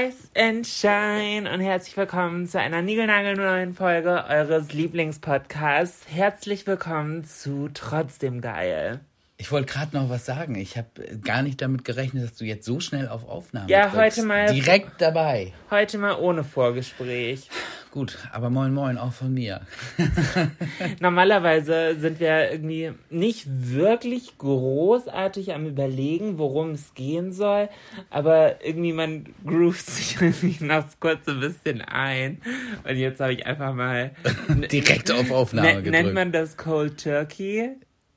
Rise and Shine und herzlich willkommen zu einer niegelnagelneuen Folge eures Lieblingspodcasts. Herzlich willkommen zu Trotzdem Geil. Ich wollte gerade noch was sagen. Ich habe gar nicht damit gerechnet, dass du jetzt so schnell auf Aufnahme Ja, drückst. heute mal- Direkt dabei. Heute mal ohne Vorgespräch. Gut, aber moin moin auch von mir. Normalerweise sind wir irgendwie nicht wirklich großartig am Überlegen, worum es gehen soll, aber irgendwie man groovt sich irgendwie noch kurz ein bisschen ein. Und jetzt habe ich einfach mal. Direkt auf Aufnahme Ne- gedrückt. nennt man das Cold Turkey?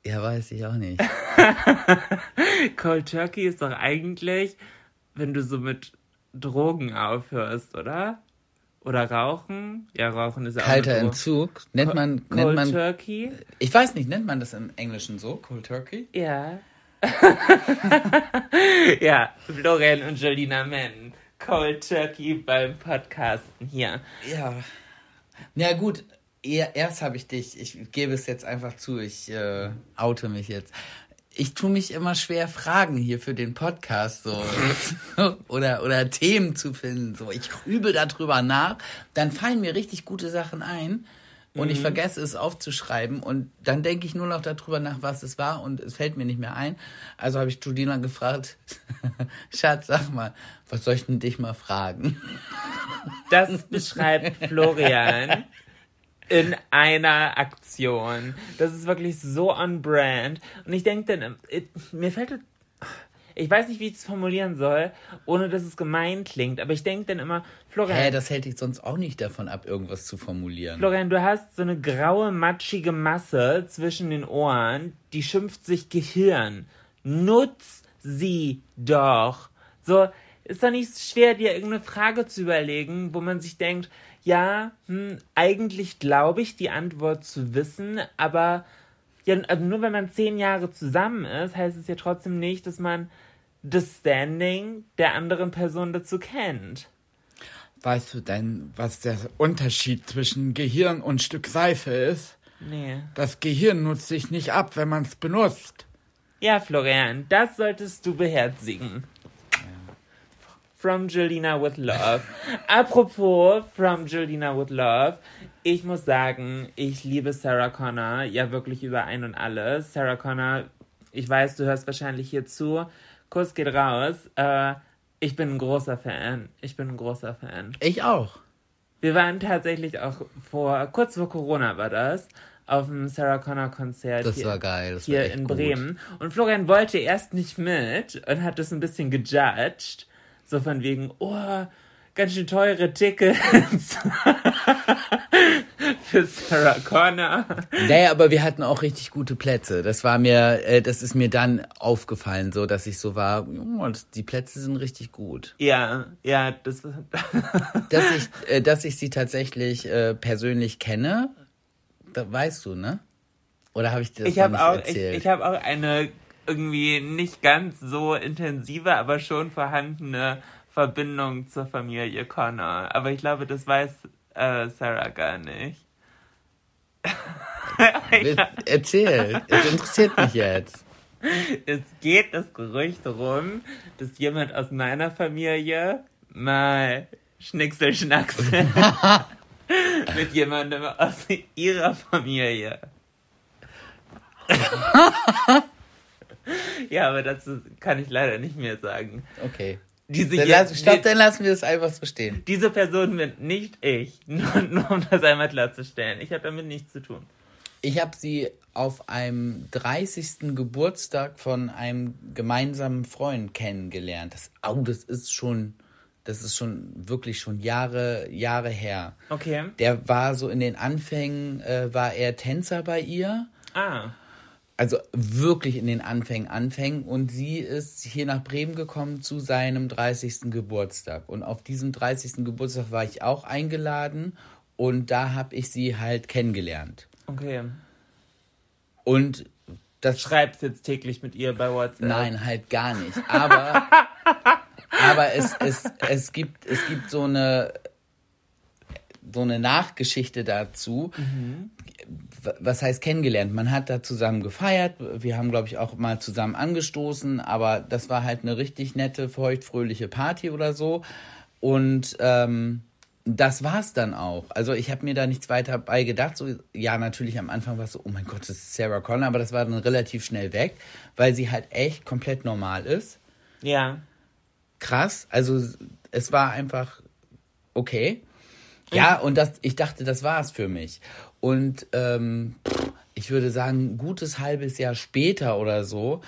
ja, weiß ich auch nicht. Cold Turkey ist doch eigentlich, wenn du so mit Drogen aufhörst, oder? Oder Rauchen? Ja, Rauchen ist ja auch Kalter eine Droge. Entzug. Nennt man, Cold nennt man, Turkey? ich weiß nicht, nennt man das im Englischen so? Cold Turkey? Ja. ja, Florian und Jolina Mann. Cold Turkey beim Podcasten hier. Ja. Ja, gut. Er- Erst habe ich dich, ich gebe es jetzt einfach zu, ich äh, oute mich jetzt. Ich tue mich immer schwer, Fragen hier für den Podcast so oder, oder Themen zu finden. So, ich grübel darüber nach, dann fallen mir richtig gute Sachen ein und ich vergesse es aufzuschreiben und dann denke ich nur noch darüber nach, was es war und es fällt mir nicht mehr ein. Also habe ich Judina gefragt, Schatz, sag mal, was soll ich denn dich mal fragen? Das beschreibt Florian in einer Aktion. Das ist wirklich so on brand. Und ich denke dann, mir fällt das- ich weiß nicht, wie ich es formulieren soll, ohne dass es gemein klingt, aber ich denke dann immer, Florian, Hä, das hält dich sonst auch nicht davon ab, irgendwas zu formulieren. Florian, du hast so eine graue, matschige Masse zwischen den Ohren, die schimpft sich Gehirn. Nutz sie doch. So, ist doch nicht schwer, dir irgendeine Frage zu überlegen, wo man sich denkt, ja, hm, eigentlich glaube ich, die Antwort zu wissen, aber ja, also nur wenn man zehn Jahre zusammen ist, heißt es ja trotzdem nicht, dass man das Standing der anderen Person dazu kennt. Weißt du denn, was der Unterschied zwischen Gehirn und Stück Seife ist? Nee. Das Gehirn nutzt sich nicht ab, wenn man es benutzt. Ja, Florian, das solltest du beherzigen. From Julina with Love. Apropos From Julina with Love. Ich muss sagen, ich liebe Sarah Connor ja wirklich über ein und alles. Sarah Connor, ich weiß, du hörst wahrscheinlich hier zu. Kuss geht raus. Äh, ich bin ein großer Fan. Ich bin ein großer Fan. Ich auch. Wir waren tatsächlich auch vor, kurz vor Corona war das, auf dem Sarah Connor Konzert. Das hier, war geil, das war hier echt in gut. Bremen. Und Florian wollte erst nicht mit und hat das ein bisschen gejudged. So von wegen, oh, ganz schön teure Tickets für Sarah Connor. Naja, aber wir hatten auch richtig gute Plätze. Das war mir, äh, das ist mir dann aufgefallen, so dass ich so war, oh, die Plätze sind richtig gut. Ja, ja, das Dass ich, äh, dass ich sie tatsächlich äh, persönlich kenne, da weißt du, ne? Oder habe ich dir das ich noch nicht auch, ich, erzählt? ich habe auch eine irgendwie nicht ganz so intensive, aber schon vorhandene Verbindung zur Familie Connor. Aber ich glaube, das weiß äh, Sarah gar nicht. Erzähl, es interessiert mich jetzt. Es geht das Gerücht rum, dass jemand aus meiner Familie mal Schnickselschnacksel mit jemandem aus ihrer Familie. Ja, aber dazu kann ich leider nicht mehr sagen. Okay. Diese, Dann, lass, stopp, dann lassen wir es einfach so stehen. diese Person bin nicht ich. Nur, nur um das einmal klarzustellen. Ich habe damit nichts zu tun. Ich habe sie auf einem 30. Geburtstag von einem gemeinsamen Freund kennengelernt. Das, oh, das ist schon, das ist schon wirklich schon Jahre, Jahre her. Okay. Der war so in den Anfängen, äh, war er Tänzer bei ihr. Ah. Also wirklich in den Anfängen, Anfängen. Und sie ist hier nach Bremen gekommen zu seinem 30. Geburtstag. Und auf diesem 30. Geburtstag war ich auch eingeladen. Und da habe ich sie halt kennengelernt. Okay. Und das Schreibst jetzt täglich mit ihr bei WhatsApp. Nein, halt gar nicht. Aber, aber es, es, es, gibt, es gibt so eine, so eine Nachgeschichte dazu. W- Was heißt kennengelernt? Man hat da zusammen gefeiert. Wir haben, glaube ich, auch mal zusammen angestoßen. Aber das war halt eine richtig nette, feuchtfröhliche Party oder so. Und ähm, das war's dann auch. Also ich habe mir da nichts weiter bei gedacht. So, ja, natürlich am Anfang war es so, oh mein Gott, das ist Sarah Connor, aber das war dann relativ schnell weg, weil sie halt echt komplett normal ist. Ja. Krass. Also es war einfach okay. Ja, und das, ich dachte, das war's für mich. Und ähm, ich würde sagen, ein gutes halbes Jahr später oder so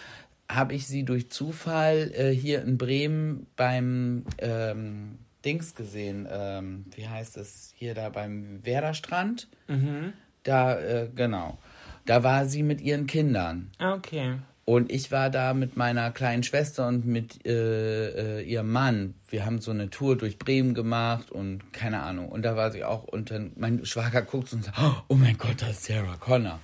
habe ich sie durch Zufall äh, hier in Bremen beim ähm, Dings gesehen. Ähm, wie heißt es? Hier da beim Werderstrand. Da, äh, genau. Da war sie mit ihren Kindern. Ah, Okay. Und ich war da mit meiner kleinen Schwester und mit äh, äh, ihrem Mann. Wir haben so eine Tour durch Bremen gemacht und keine Ahnung. Und da war sie auch. Und dann mein Schwager guckt und sagt, oh mein Gott, das ist Sarah Connor.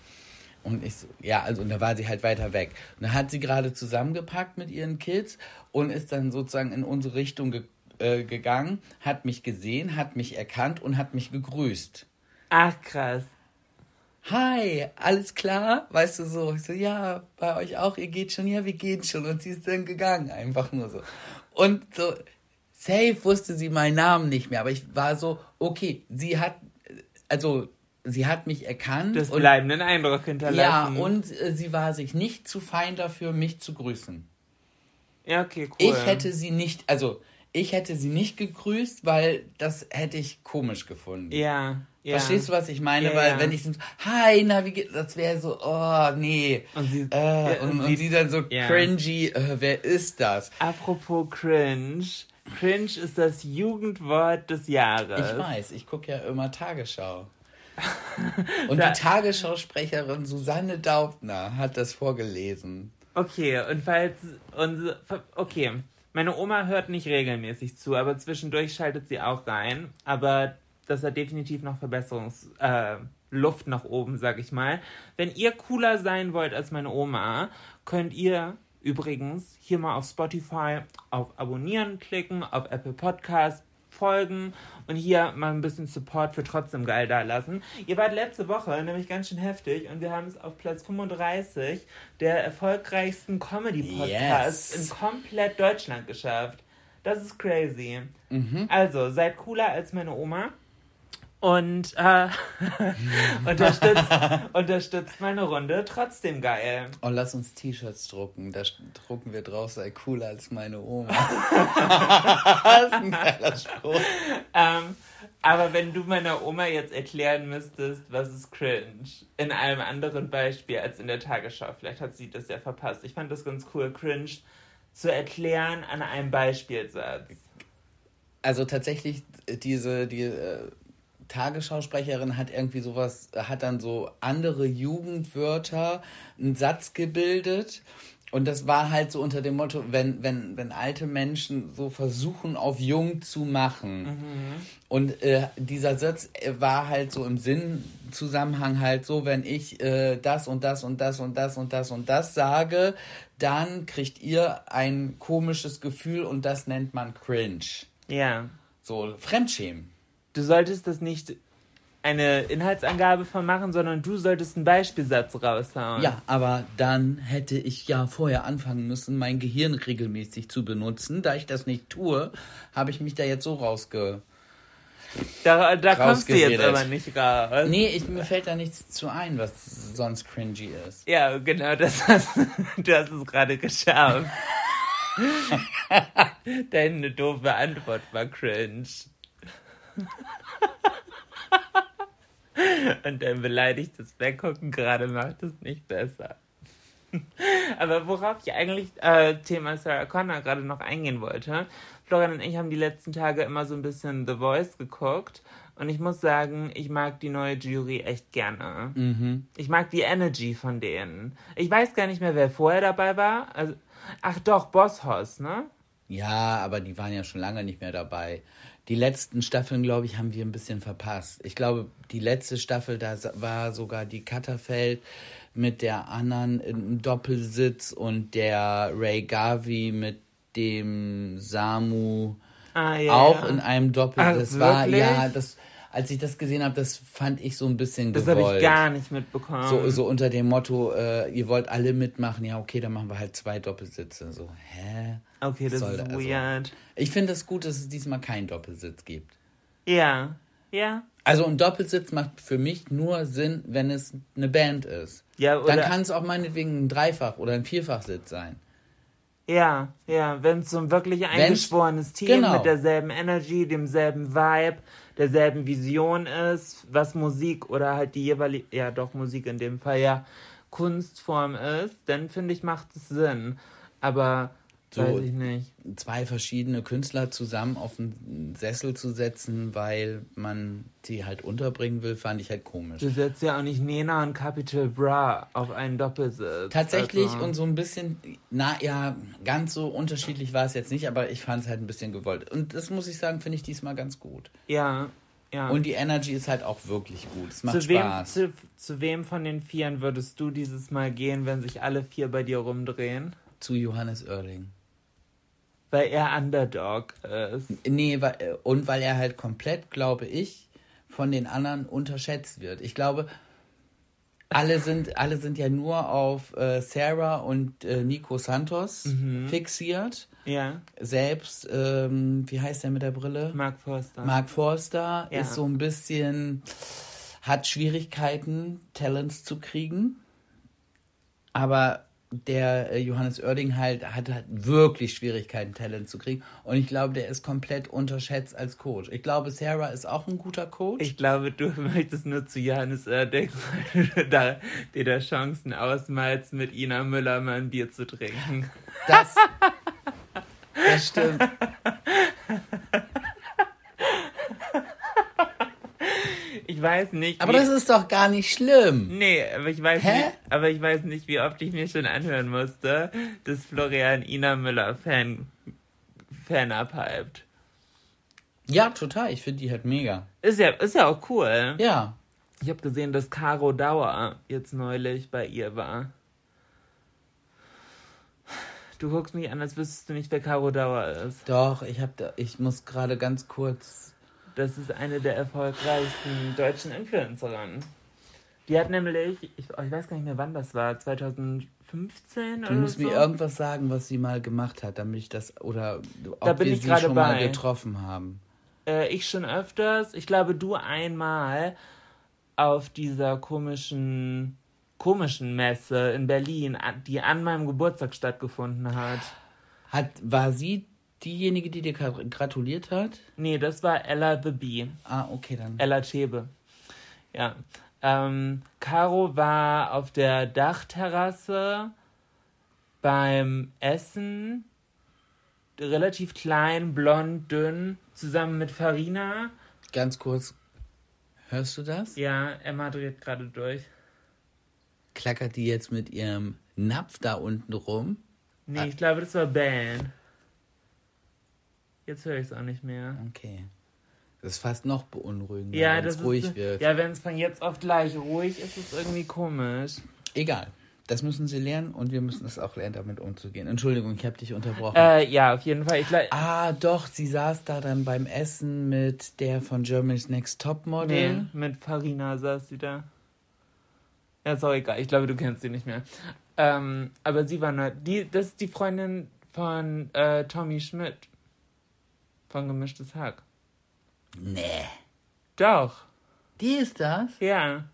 Und ich so, ja, also und da war sie halt weiter weg. Und da hat sie gerade zusammengepackt mit ihren Kids und ist dann sozusagen in unsere Richtung ge äh, gegangen, hat mich gesehen, hat mich erkannt und hat mich gegrüßt. Ach, krass. Hi, alles klar? Weißt du so? Ich so, ja, bei euch auch, ihr geht schon, ja, wir gehen schon. Und sie ist dann gegangen, einfach nur so. Und so, safe wusste sie meinen Namen nicht mehr, aber ich war so, okay, sie hat, also, sie hat mich erkannt. Das und, bleibenden Eindruck ja, hinterlassen. und äh, sie war sich nicht zu fein dafür, mich zu grüßen. Ja, okay, cool. Ich hätte sie nicht, also, ich hätte sie nicht gegrüßt, weil das hätte ich komisch gefunden. Ja. Ja. Verstehst du, was ich meine? Ja, Weil ja. wenn ich so, hi, na, wie geht, das wäre so, oh, nee. Und sie- äh, und, und und sie- dann so cringy, äh, wer ist das? Apropos cringe. Cringe ist das Jugendwort des Jahres. Ich weiß, ich gucke ja immer Tagesschau. Und die Tagesschausprecherin Susanne Daubner hat das vorgelesen. Okay, und falls unsere. Okay, meine Oma hört nicht regelmäßig zu, aber zwischendurch schaltet sie auch rein. Aber das hat definitiv noch Verbesserungs. Äh, Luft nach oben, sag ich mal. Wenn ihr cooler sein wollt als meine Oma, könnt ihr übrigens hier mal auf Spotify auf Abonnieren klicken, auf Apple Podcast folgen und hier mal ein bisschen Support für trotzdem geil da lassen. Ihr wart letzte Woche nämlich ganz schön heftig und wir haben es auf Platz 35 der erfolgreichsten Comedy-Podcasts Yes. in komplett Deutschland geschafft. Das ist crazy. Mhm. Also, seid cooler als meine Oma. Und äh, unterstützt, unterstützt meine Runde. Trotzdem geil. Oh, lass uns T-Shirts drucken. Da drucken wir drauf, sei cooler als meine Oma. das ist ein geiler Spruch. Ähm, aber wenn du meiner Oma jetzt erklären müsstest, was ist cringe, in einem anderen Beispiel als in der Tagesschau, vielleicht hat sie das ja verpasst. Ich fand das ganz cool, cringe zu erklären an einem Beispielsatz. Also tatsächlich, diese, die äh, Tagesschausprecherin hat irgendwie sowas, hat dann so andere Jugendwörter, einen Satz gebildet. Und das war halt so unter dem Motto, wenn, wenn, wenn alte Menschen so versuchen, auf jung zu machen. Und äh, dieser Satz äh, war halt so im Sinnzusammenhang halt so, wenn ich äh, das und das und das und das und das und das sage, dann kriegt ihr ein komisches Gefühl und das nennt man cringe. Ja. So, Fremdschämen. Du solltest das nicht eine Inhaltsangabe von machen, sondern du solltest einen Beispielsatz raushauen. Ja, aber dann hätte ich ja vorher anfangen müssen, mein Gehirn regelmäßig zu benutzen. Da ich das nicht tue, habe ich mich da jetzt so rausge Da, da kommst du jetzt aber nicht raus. Nee, ich, mir fällt da nichts zu ein, was sonst cringy ist. Ja, genau, das hast du hast es gerade geschafft. Deine doofe Antwort war cringe. Und dein beleidigtes Weggucken gerade macht es nicht besser. Aber worauf ich eigentlich äh, Thema Sarah Connor gerade noch eingehen wollte, Florian und ich haben die letzten Tage immer so ein bisschen The Voice geguckt und ich muss sagen, ich mag die neue Jury echt gerne. Ich mag die Energy von denen. Ich weiß gar nicht mehr, wer vorher dabei war. Also, ach doch, Boss Hoss, ne? Ja, aber die waren ja schon lange nicht mehr dabei. Die letzten Staffeln, glaube ich, haben wir ein bisschen verpasst. Ich glaube, die letzte Staffel, da war sogar die Katterfeld mit der anderen im Doppelsitz und der Ray Garvey mit dem Samu Ah, ja. auch ja. in einem Doppel. Ach, das war, wirklich? ja, das, als ich das gesehen habe, das fand ich so ein bisschen Das habe gewollt. ich gar nicht mitbekommen. So, so unter dem Motto, äh, ihr wollt alle mitmachen, ja, okay, dann machen wir halt zwei Doppelsitze. So, hä? okay, das soll ist also- weird. Ich finde es gut, dass es diesmal keinen Doppelsitz gibt. Ja, ja. Also ein Doppelsitz macht für mich nur Sinn, wenn es eine Band ist. Ja, Dann oder- kann es auch meinetwegen ein Dreifach- oder ein Vierfachsitz sein. Ja, ja, wenn es so ein wirklich eingeschworenes Team genau. mit derselben Energy, demselben Vibe, derselben Vision ist, was Musik oder halt die jeweilige, ja doch Musik in dem Fall ja Kunstform ist, dann finde ich, macht es Sinn. Aber So- weiß ich nicht. Zwei verschiedene Künstler zusammen auf einen Sessel zu setzen, weil man die halt unterbringen will, fand ich halt komisch. Du setzt ja auch nicht Nena und Capital Bra auf einen Doppelsitz. Tatsächlich Also, und so ein bisschen, na ja, ganz so unterschiedlich war es jetzt nicht, aber ich fand es halt ein bisschen gewollt. Und das muss ich sagen, finde ich diesmal ganz gut. Ja, ja. Und die Energy ist halt auch wirklich gut. Es macht zu wem, Spaß. zu, zu wem von den Vieren würdest du dieses Mal gehen, wenn sich alle vier bei dir rumdrehen? Zu Johannes Oerling. Weil er Underdog ist. Nee, weil, äh, und weil er halt komplett, glaube ich, von den anderen unterschätzt wird. Ich glaube, alle sind, alle sind ja nur auf äh, Sarah und äh, Nico Santos Mhm. fixiert. Ja, Selbst, ähm, wie heißt der mit der Brille? Mark Forster. Mark Forster Ja. ist so ein bisschen, hat Schwierigkeiten, Talents zu kriegen. Aber der äh, Johannes Oerding halt hat halt wirklich Schwierigkeiten, Talent zu kriegen. Und ich glaube, der ist komplett unterschätzt als Coach. Ich glaube, Sarah ist auch ein guter Coach. Ich glaube, du möchtest nur zu Johannes Oerding, weil du da, dir da Chancen ausmalst, mit Ina Müller mal ein Bier zu trinken. das, das stimmt. Ich weiß nicht. Aber das ist doch gar nicht schlimm. Nee, aber ich weiß Hä? nicht, aber ich weiß nicht, wie oft ich mir schon anhören musste, dass Florian Ina Müller Fan, Fan abhypt. Ja, total. Ich finde die halt mega. Ist ja, ist ja auch cool. Ja. Ich habe gesehen, dass Caro Dauer jetzt neulich bei ihr war. Du guckst mich an, als wüsstest du nicht, wer Caro Dauer ist. Doch, ich hab da, ich muss gerade ganz kurz. Das ist eine der erfolgreichsten deutschen Influencerinnen. Die hat nämlich, ich, ich weiß gar nicht mehr, wann das war, 2015 Du musst so? mir irgendwas sagen, was sie mal gemacht hat, damit ich das oder ob Da bin wir ich sie gerade schon mal bei. getroffen haben. Äh, ich schon öfters. Ich glaube, du einmal auf dieser komischen, komischen Messe in Berlin, die an meinem Geburtstag stattgefunden hat. Hat war sie diejenige, die dir gra- gratuliert hat? Nee, das war Ella the Bee. Ah, okay, dann. Ella Chebe. Ja. Ähm, Caro war auf der Dachterrasse beim Essen. Relativ klein, blond, dünn, zusammen mit Farina. Ganz kurz. Hörst du das? Ja, Emma dreht gerade durch. Klackert die jetzt mit ihrem Napf da unten rum? Nee, ich glaube, das war Ben. Jetzt höre ich es auch nicht mehr. Okay. Das ist fast noch beunruhigender, Ja, wenn es ist, ruhig wird. Ja, wenn es von jetzt auf gleich ruhig ist, ist es irgendwie komisch. Egal. Das müssen sie lernen und wir müssen es auch lernen, damit umzugehen. Entschuldigung, ich habe dich unterbrochen. Äh, ja, auf jeden Fall. Ich Ah, doch, sie saß da dann beim Essen mit der von Germany's Next Topmodel. nee, mit Farina saß sie da. Ja, ist auch egal. Ich glaube, du kennst sie nicht mehr. Ähm, aber sie war neu. Die, das ist die Freundin von äh, Tommy Schmidt. Von Gemischtes Hack. Nee. Doch. Die ist das? Ja.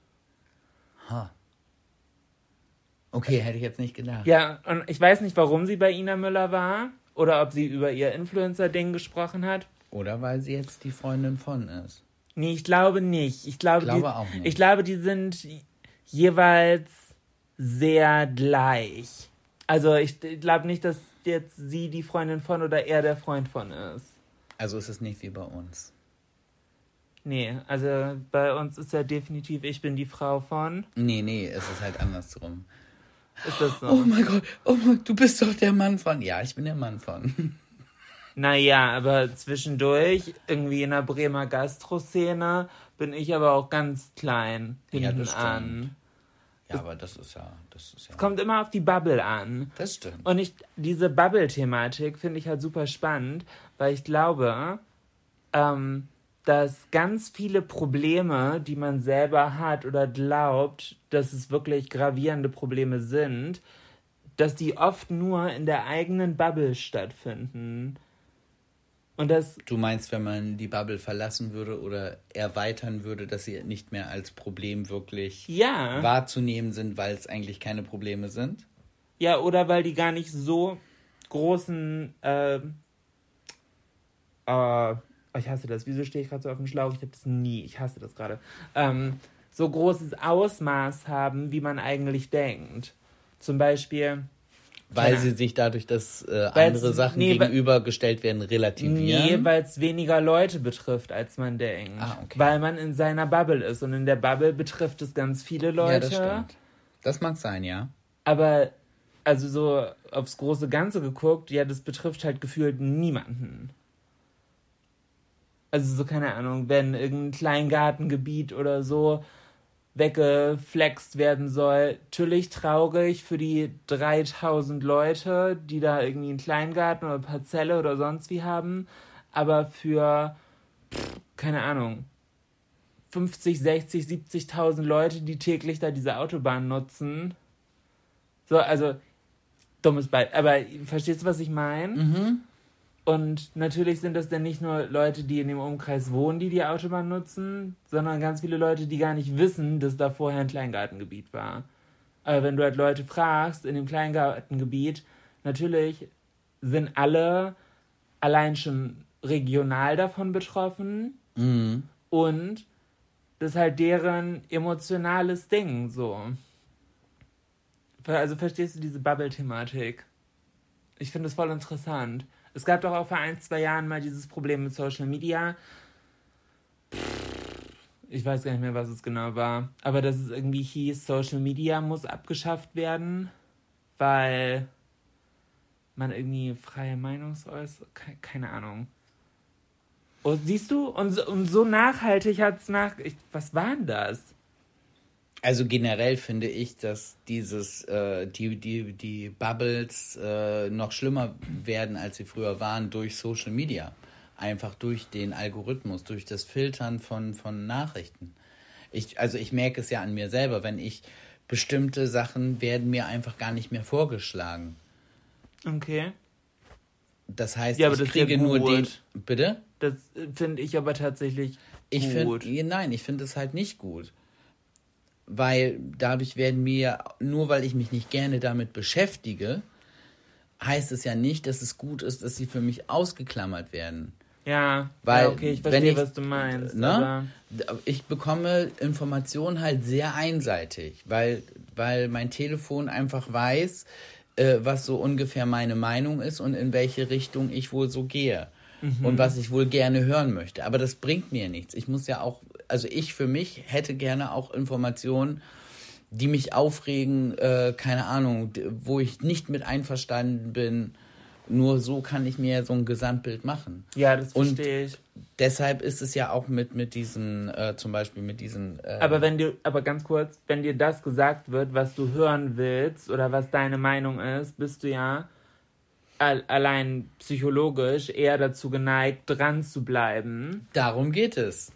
Okay, hätte ich jetzt nicht gedacht. Ja, und ich weiß nicht, warum sie bei Ina Müller war oder ob sie über ihr Influencer-Ding gesprochen hat. Oder weil sie jetzt die Freundin von ist. Nee, ich glaube nicht. Ich glaube, Glaube die, auch nicht. Ich glaube, die sind jeweils sehr gleich. Also ich glaube nicht, dass jetzt sie die Freundin von oder er der Freund von ist. Also ist es nicht wie bei uns. Nee, also bei uns ist ja definitiv, ich bin die Frau von. Nee, nee, es ist halt andersrum. Ist das so? Oh mein Gott, oh mein, du bist doch der Mann von. Ja, ich bin der Mann von. Naja, aber zwischendurch, irgendwie in der Bremer Gastro-Szene, bin ich aber auch ganz klein Ja, hinten stimmt. an. Ja, aber das ist ja, das ist ja. Kommt immer auf die Bubble an. Das stimmt. Und ich, diese Bubble-Thematik finde ich halt super spannend, weil ich glaube, ähm, dass ganz viele Probleme, die man selber hat oder glaubt, dass es wirklich gravierende Probleme sind, dass die oft nur in der eigenen Bubble stattfinden. Und das, Du meinst, wenn man die Bubble verlassen würde oder erweitern würde, dass sie nicht mehr als Problem wirklich ja, wahrzunehmen sind, weil es eigentlich keine Probleme sind? ja, oder weil die gar nicht so großen, äh, äh, ich hasse das, wieso stehe ich gerade so auf dem Schlauch? Ich habe das nie, ich hasse das gerade. Ähm, so großes Ausmaß haben, wie man eigentlich denkt. Zum Beispiel, Weil Ja. sie sich dadurch, dass äh, andere Sachen nee, gegenübergestellt werden, relativieren. Nee, weil es weniger Leute betrifft, als man denkt. Ah, okay. Weil man in seiner Bubble ist. Und in der Bubble betrifft es ganz viele Leute. ja, das stimmt. Das mag sein, ja. Aber, also so aufs große Ganze geguckt, ja, das betrifft halt gefühlt niemanden. Also so, keine Ahnung, wenn irgendein Kleingartengebiet oder so weggeflext werden soll. Natürlich traurig für die 3000 Leute, die da irgendwie einen Kleingarten oder Parzelle oder sonst wie haben. Aber für, pff, keine Ahnung, 50, 60, 70.000 Leute, die täglich da diese Autobahn nutzen. So, also, dummes Beispiel. Aber verstehst du, was ich meine? Mhm. Und natürlich sind das dann nicht nur Leute, die in dem Umkreis wohnen, die die Autobahn nutzen, sondern ganz viele Leute, die gar nicht wissen, dass da vorher ein Kleingartengebiet war. Aber wenn du halt Leute fragst in dem Kleingartengebiet, natürlich sind alle allein schon regional davon betroffen Mhm. und das ist halt deren emotionales Ding, so. Also verstehst du diese Bubble-Thematik? Ich finde das voll interessant. Es gab doch auch vor ein, zwei Jahren mal dieses Problem mit Social Media. Ich weiß gar nicht mehr, was es genau war. Aber dass es irgendwie hieß, Social Media muss abgeschafft werden, weil man irgendwie freie Meinungsäußerung, ke- keine Ahnung. Und siehst du, und so, und so nachhaltig hat es nach. Ich, was war denn das? Also generell finde ich, dass dieses, äh, die, die, die Bubbles äh, noch schlimmer werden, als sie früher waren, durch Social Media. Einfach durch den Algorithmus, durch das Filtern von, von Nachrichten. Ich, also ich merke es ja an mir selber, wenn ich bestimmte Sachen werden mir einfach gar nicht mehr vorgeschlagen. Okay. Das heißt, Ja, ich das ist ja kriege nur den. Bitte? Das äh, finde ich aber tatsächlich Ich gut. finde, nein, ich finde es halt nicht gut. Weil dadurch werden mir, nur weil ich mich nicht gerne damit beschäftige, heißt es ja nicht, dass es gut ist, dass sie für mich ausgeklammert werden. ja, Weil, ja, okay, ich wenn verstehe, ich- was du meinst. Ne? Ich bekomme Informationen halt sehr einseitig, weil, weil mein Telefon einfach weiß, äh, was so ungefähr meine Meinung ist und in welche Richtung ich wohl so gehe. Und was ich wohl gerne hören möchte. Aber das bringt mir nichts. Ich muss ja auch, also ich für mich hätte gerne auch Informationen, die mich aufregen, äh, keine Ahnung, wo ich nicht mit einverstanden bin. Nur so kann ich mir so ein Gesamtbild machen. ja, das Und- verstehe ich. Deshalb ist es ja auch mit, mit diesen, äh, zum Beispiel mit diesen. Äh, Aber wenn dir, aber ganz kurz, wenn dir das gesagt wird, was du hören willst oder was deine Meinung ist, bist du ja al allein psychologisch eher dazu geneigt, dran zu bleiben. darum geht es.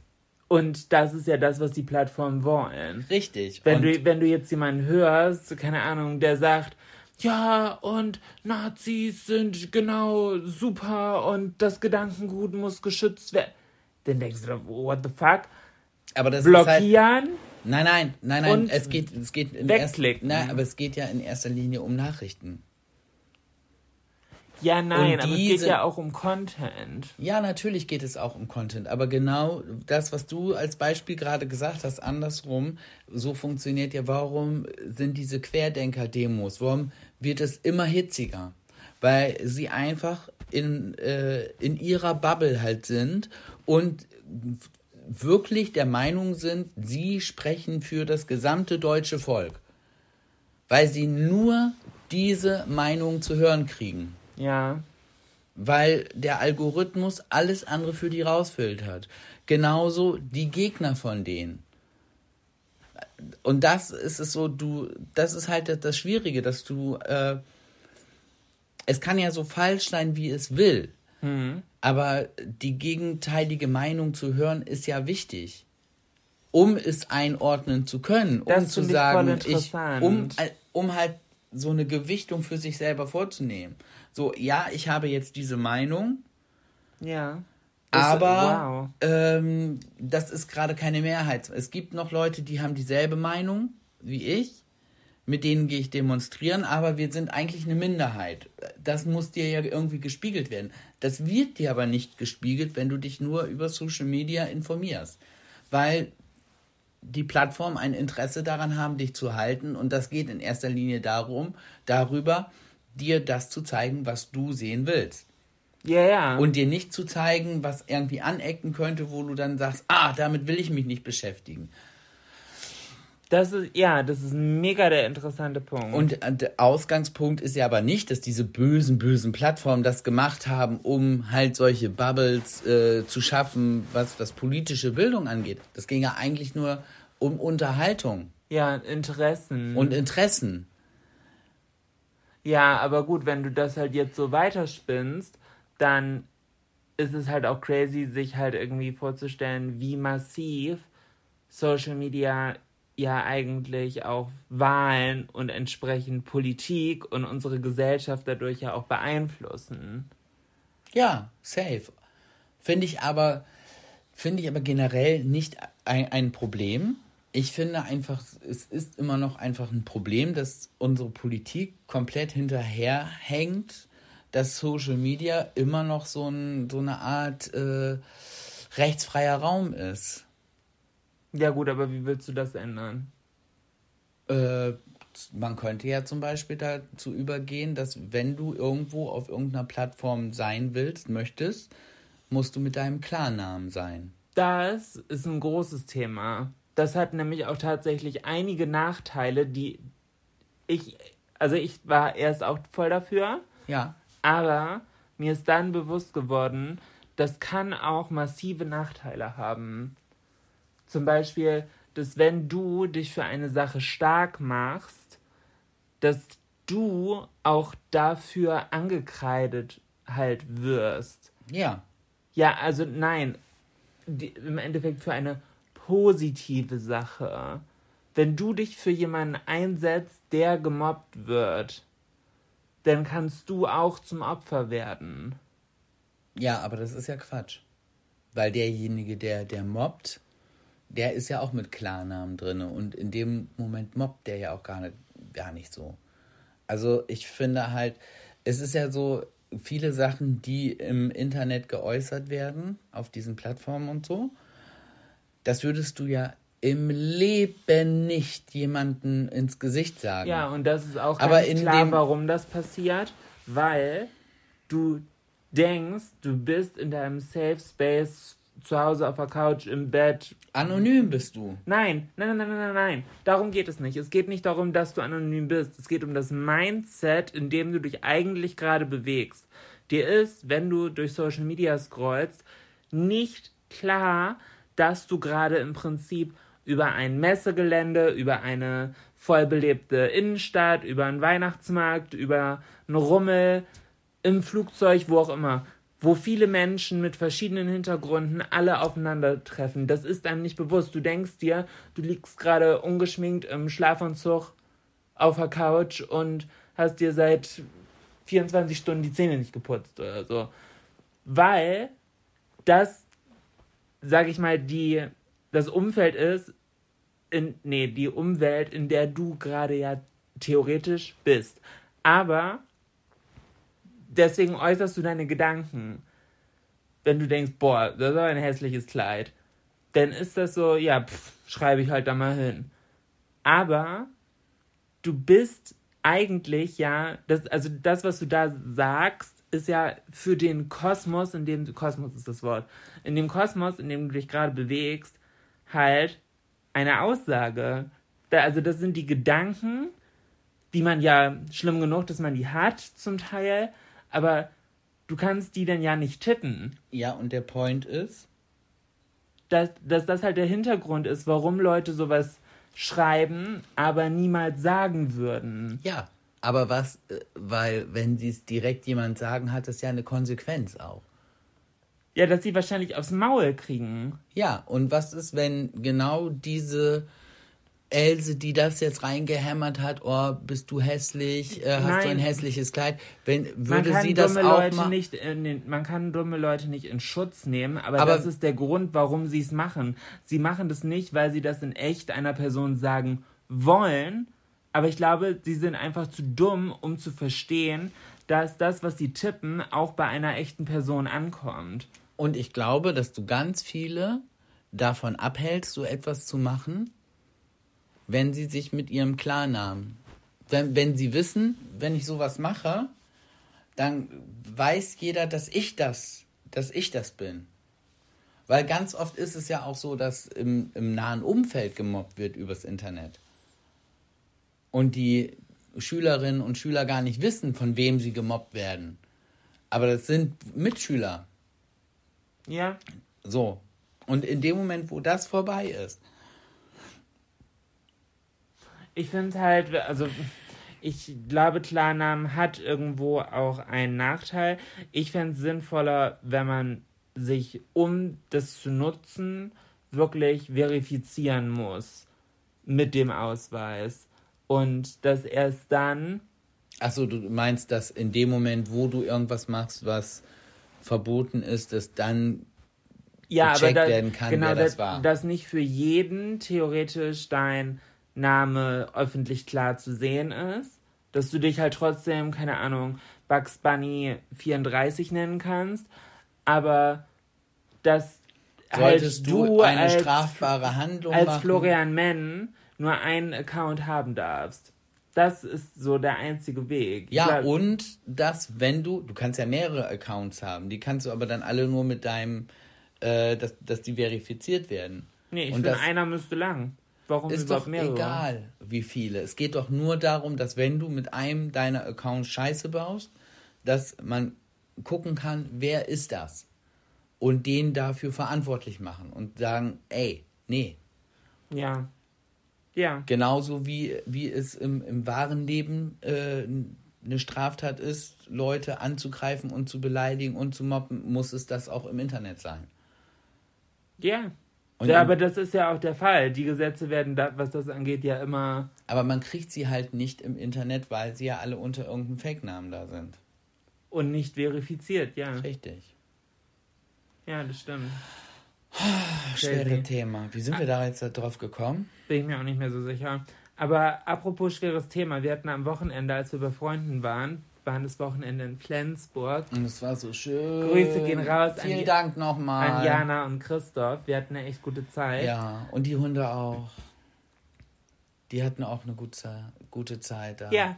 Und das ist ja das, was die Plattformen wollen. Richtig. Wenn Und du, wenn du jetzt jemanden hörst, keine Ahnung, der sagt, ja, und Nazis sind genau super und das Gedankengut muss geschützt werden. dann denkst du, what the fuck? Aber das ist halt, Blockieren? nein, nein, nein, nein, es geht, es geht in erster, nein, aber es geht ja in erster Linie um Nachrichten. Ja, nein, Und aber es geht ja auch um Content. Ja, natürlich geht es auch um Content, aber genau das, was du als Beispiel gerade gesagt hast, andersrum, so funktioniert ja, warum sind diese Querdenker-Demos, warum wird es immer hitziger? Weil sie einfach in, äh, in ihrer Bubble halt sind und wirklich der Meinung sind, sie sprechen für das gesamte deutsche Volk. Weil sie nur diese Meinung zu hören kriegen Ja. weil der Algorithmus alles andere für die rausfiltert. Genauso die Gegner von denen. Und das ist es so, du, das ist halt das- Schwierige, dass du, äh, es kann ja so falsch sein, wie es will, aber die gegenteilige Meinung zu hören ist ja wichtig, um es einordnen zu können, um Das zu ich voll sagen, ich, um, äh, um halt so eine Gewichtung für sich selber vorzunehmen. So, ja, ich habe jetzt diese Meinung, Ja. Aber Wow. ähm, das ist gerade keine Mehrheit. Es gibt noch Leute, die haben dieselbe Meinung wie ich. Mit denen gehe ich demonstrieren, aber wir sind eigentlich eine Minderheit. Das muss dir ja irgendwie gespiegelt werden. Das wird dir aber nicht gespiegelt, wenn du dich nur über Social Media informierst. Weil die Plattformen ein Interesse daran haben, dich zu halten. Und das geht in erster Linie darum, darüber, dir das zu zeigen, was du sehen willst Ja, ja. und dir nicht zu zeigen, was irgendwie anecken könnte, wo du dann sagst, ah, damit will ich mich nicht beschäftigen. das ist, ja, das ist mega der interessante Punkt. Und äh, der Ausgangspunkt ist ja aber nicht, dass diese bösen, bösen Plattformen das gemacht haben, um halt solche Bubbles äh, zu schaffen, was das politische Bildung angeht. Das ging ja eigentlich nur um Unterhaltung ja, Interessen. und Interessen. Ja, aber gut, wenn du das halt jetzt so weiterspinnst, dann ist es halt auch crazy, sich halt irgendwie vorzustellen, wie massiv Social Media ja eigentlich auch Wahlen und entsprechend Politik und unsere Gesellschaft dadurch ja auch beeinflussen. Ja, safe. Finde ich aber, finde ich aber generell nicht ein, ein Problem. Ich finde einfach, es ist immer noch einfach ein Problem, dass unsere Politik komplett hinterherhängt, dass Social Media immer noch so, ein, so eine Art äh, rechtsfreier Raum ist. Ja gut, aber wie willst du das ändern? Äh, man könnte ja zum Beispiel dazu übergehen, dass wenn du irgendwo auf irgendeiner Plattform sein willst, möchtest, musst du mit deinem Klarnamen sein. Das ist ein großes Thema. Das hat nämlich auch tatsächlich einige Nachteile, die ich, also ich war erst auch voll dafür, Ja. aber mir ist dann bewusst geworden, das kann auch massive Nachteile haben. Zum Beispiel, dass wenn du dich für eine Sache stark machst, dass du auch dafür angekreidet halt wirst. Ja. Ja, also nein, die, im Endeffekt für eine positive Sache. Wenn du dich für jemanden einsetzt, der gemobbt wird, dann kannst du auch zum Opfer werden. Ja, aber das ist ja Quatsch. Weil derjenige, der, der mobbt, der ist ja auch mit Klarnamen drin. Und in dem Moment mobbt der ja auch gar nicht, gar nicht so. Also ich finde halt, es ist ja so, viele Sachen, die im Internet geäußert werden, auf diesen Plattformen und so, das würdest du ja im Leben nicht jemanden ins Gesicht sagen. Ja, und das ist auch Aber ganz in klar, dem- warum das passiert, weil du denkst, du bist in deinem Safe Space zu Hause auf der Couch im Bett. Anonym bist du. Nein, nein, nein, nein, nein, nein, nein. Darum geht es nicht. Es geht nicht darum, dass du anonym bist. Es geht um das Mindset, in dem du dich eigentlich gerade bewegst. Dir ist, wenn du durch Social Media scrollst, nicht klar, dass du gerade im Prinzip über ein Messegelände, über eine vollbelebte Innenstadt, über einen Weihnachtsmarkt, über einen Rummel, im Flugzeug, wo auch immer, wo viele Menschen mit verschiedenen Hintergründen alle aufeinandertreffen. Das ist einem nicht bewusst. Du denkst dir, du liegst gerade ungeschminkt im Schlafanzug auf der Couch und hast dir seit 24 Stunden die Zähne nicht geputzt oder so. Weil das sag ich mal, die, das Umfeld ist, in, nee, die Umwelt, in der du gerade ja theoretisch bist. Aber deswegen äußerst du deine Gedanken. Wenn du denkst, boah, das ist aber ein hässliches Kleid, dann ist das so, ja, pff, schreibe ich halt da mal hin. Aber du bist eigentlich ja, das, also das, was du da sagst, ist ja für den Kosmos, in dem Kosmos ist das Wort, in dem Kosmos, in dem du dich gerade bewegst, halt eine Aussage. Da, also das sind die Gedanken, die man ja schlimm genug, dass man die hat zum Teil, aber du kannst die dann ja nicht tippen. Ja, und der Point ist, Dass, dass das halt der Hintergrund ist, warum Leute sowas schreiben, aber niemals sagen würden. ja, aber was, äh, weil wenn sie es direkt jemand sagen, hat das ja eine Konsequenz auch. Ja, dass sie wahrscheinlich aufs Maul kriegen. Ja, und was ist, wenn genau diese Else, die das jetzt reingehämmert hat, oh, bist du hässlich, äh, hast du ein Nein. hässliches Kleid, wenn würde sie das auch Leute machen? nicht in den, man kann dumme Leute nicht in Schutz nehmen, aber, Aber- das ist der Grund, warum sie es machen. Sie machen das nicht, weil sie das in echt einer Person sagen wollen, aber ich glaube, sie sind einfach zu dumm, um zu verstehen, dass das, was sie tippen, auch bei einer echten Person ankommt. Und ich glaube, dass du ganz viele davon abhältst, so etwas zu machen, wenn sie sich mit ihrem Klarnamen, wenn, wenn sie wissen, wenn ich sowas mache, dann weiß jeder, dass ich das, dass ich das bin. Weil ganz oft ist es ja auch so, dass im, im nahen Umfeld gemobbt wird übers Internet. Und die Schülerinnen und Schüler gar nicht wissen, von wem sie gemobbt werden. Aber das sind Mitschüler. Ja, So. Und in dem Moment, wo das vorbei ist, ich finde halt, also ich glaube, Klarnamen hat irgendwo auch einen Nachteil. Ich fände es sinnvoller, wenn man sich, um das zu nutzen, wirklich verifizieren muss mit dem Ausweis. Und dass erst dann, achso, du meinst, dass in dem Moment, wo du irgendwas machst, was verboten ist, dass dann ja, aber gecheckt da, werden kann, genau, wer das dass, war. dass nicht für jeden theoretisch dein Name öffentlich klar zu sehen ist. Dass du dich halt trotzdem, keine Ahnung, Bugs Bunny 34 nennen kannst, aber dass solltest halt du, eine als, strafbare Handlung als machen. Florian Menn nur einen Account haben darfst. Das ist so der einzige Weg. Ja, glaub- und dass, wenn du, du kannst ja mehrere Accounts haben, die kannst du aber dann alle nur mit deinem, äh, dass, dass die verifiziert werden. Nee, ich und finde, einer müsste lang. Warum ist doch mehrere? egal, wie viele. Es geht doch nur darum, dass wenn du mit einem deiner Accounts Scheiße baust, dass man gucken kann, wer ist das? Und den dafür verantwortlich machen und sagen, ey, nee. Ja. Ja. Genauso wie, wie es im, im wahren Leben äh, eine Straftat ist, Leute anzugreifen und zu beleidigen und zu mobben, muss es das auch im Internet sein. Ja. Und ja, aber das ist ja auch der Fall. Die Gesetze werden, da, was das angeht, ja immer. Aber man kriegt sie halt nicht im Internet, weil sie ja alle unter irgendeinem Fake-Namen da sind. Und nicht verifiziert, ja. Richtig. Ja, das stimmt. Schwere Crazy. Thema. Wie sind wir da jetzt drauf gekommen? Bin ich mir auch nicht mehr so sicher. Aber apropos schweres Thema, wir hatten am Wochenende, als wir bei Freunden waren, waren das Wochenende in Flensburg. Und es war so schön. Grüße gehen raus an Vielen die- Dank nochmal. An Jana und Christoph. Wir hatten eine echt gute Zeit. Ja, und die Hunde auch. Die hatten auch eine gute, gute Zeit da. Ja.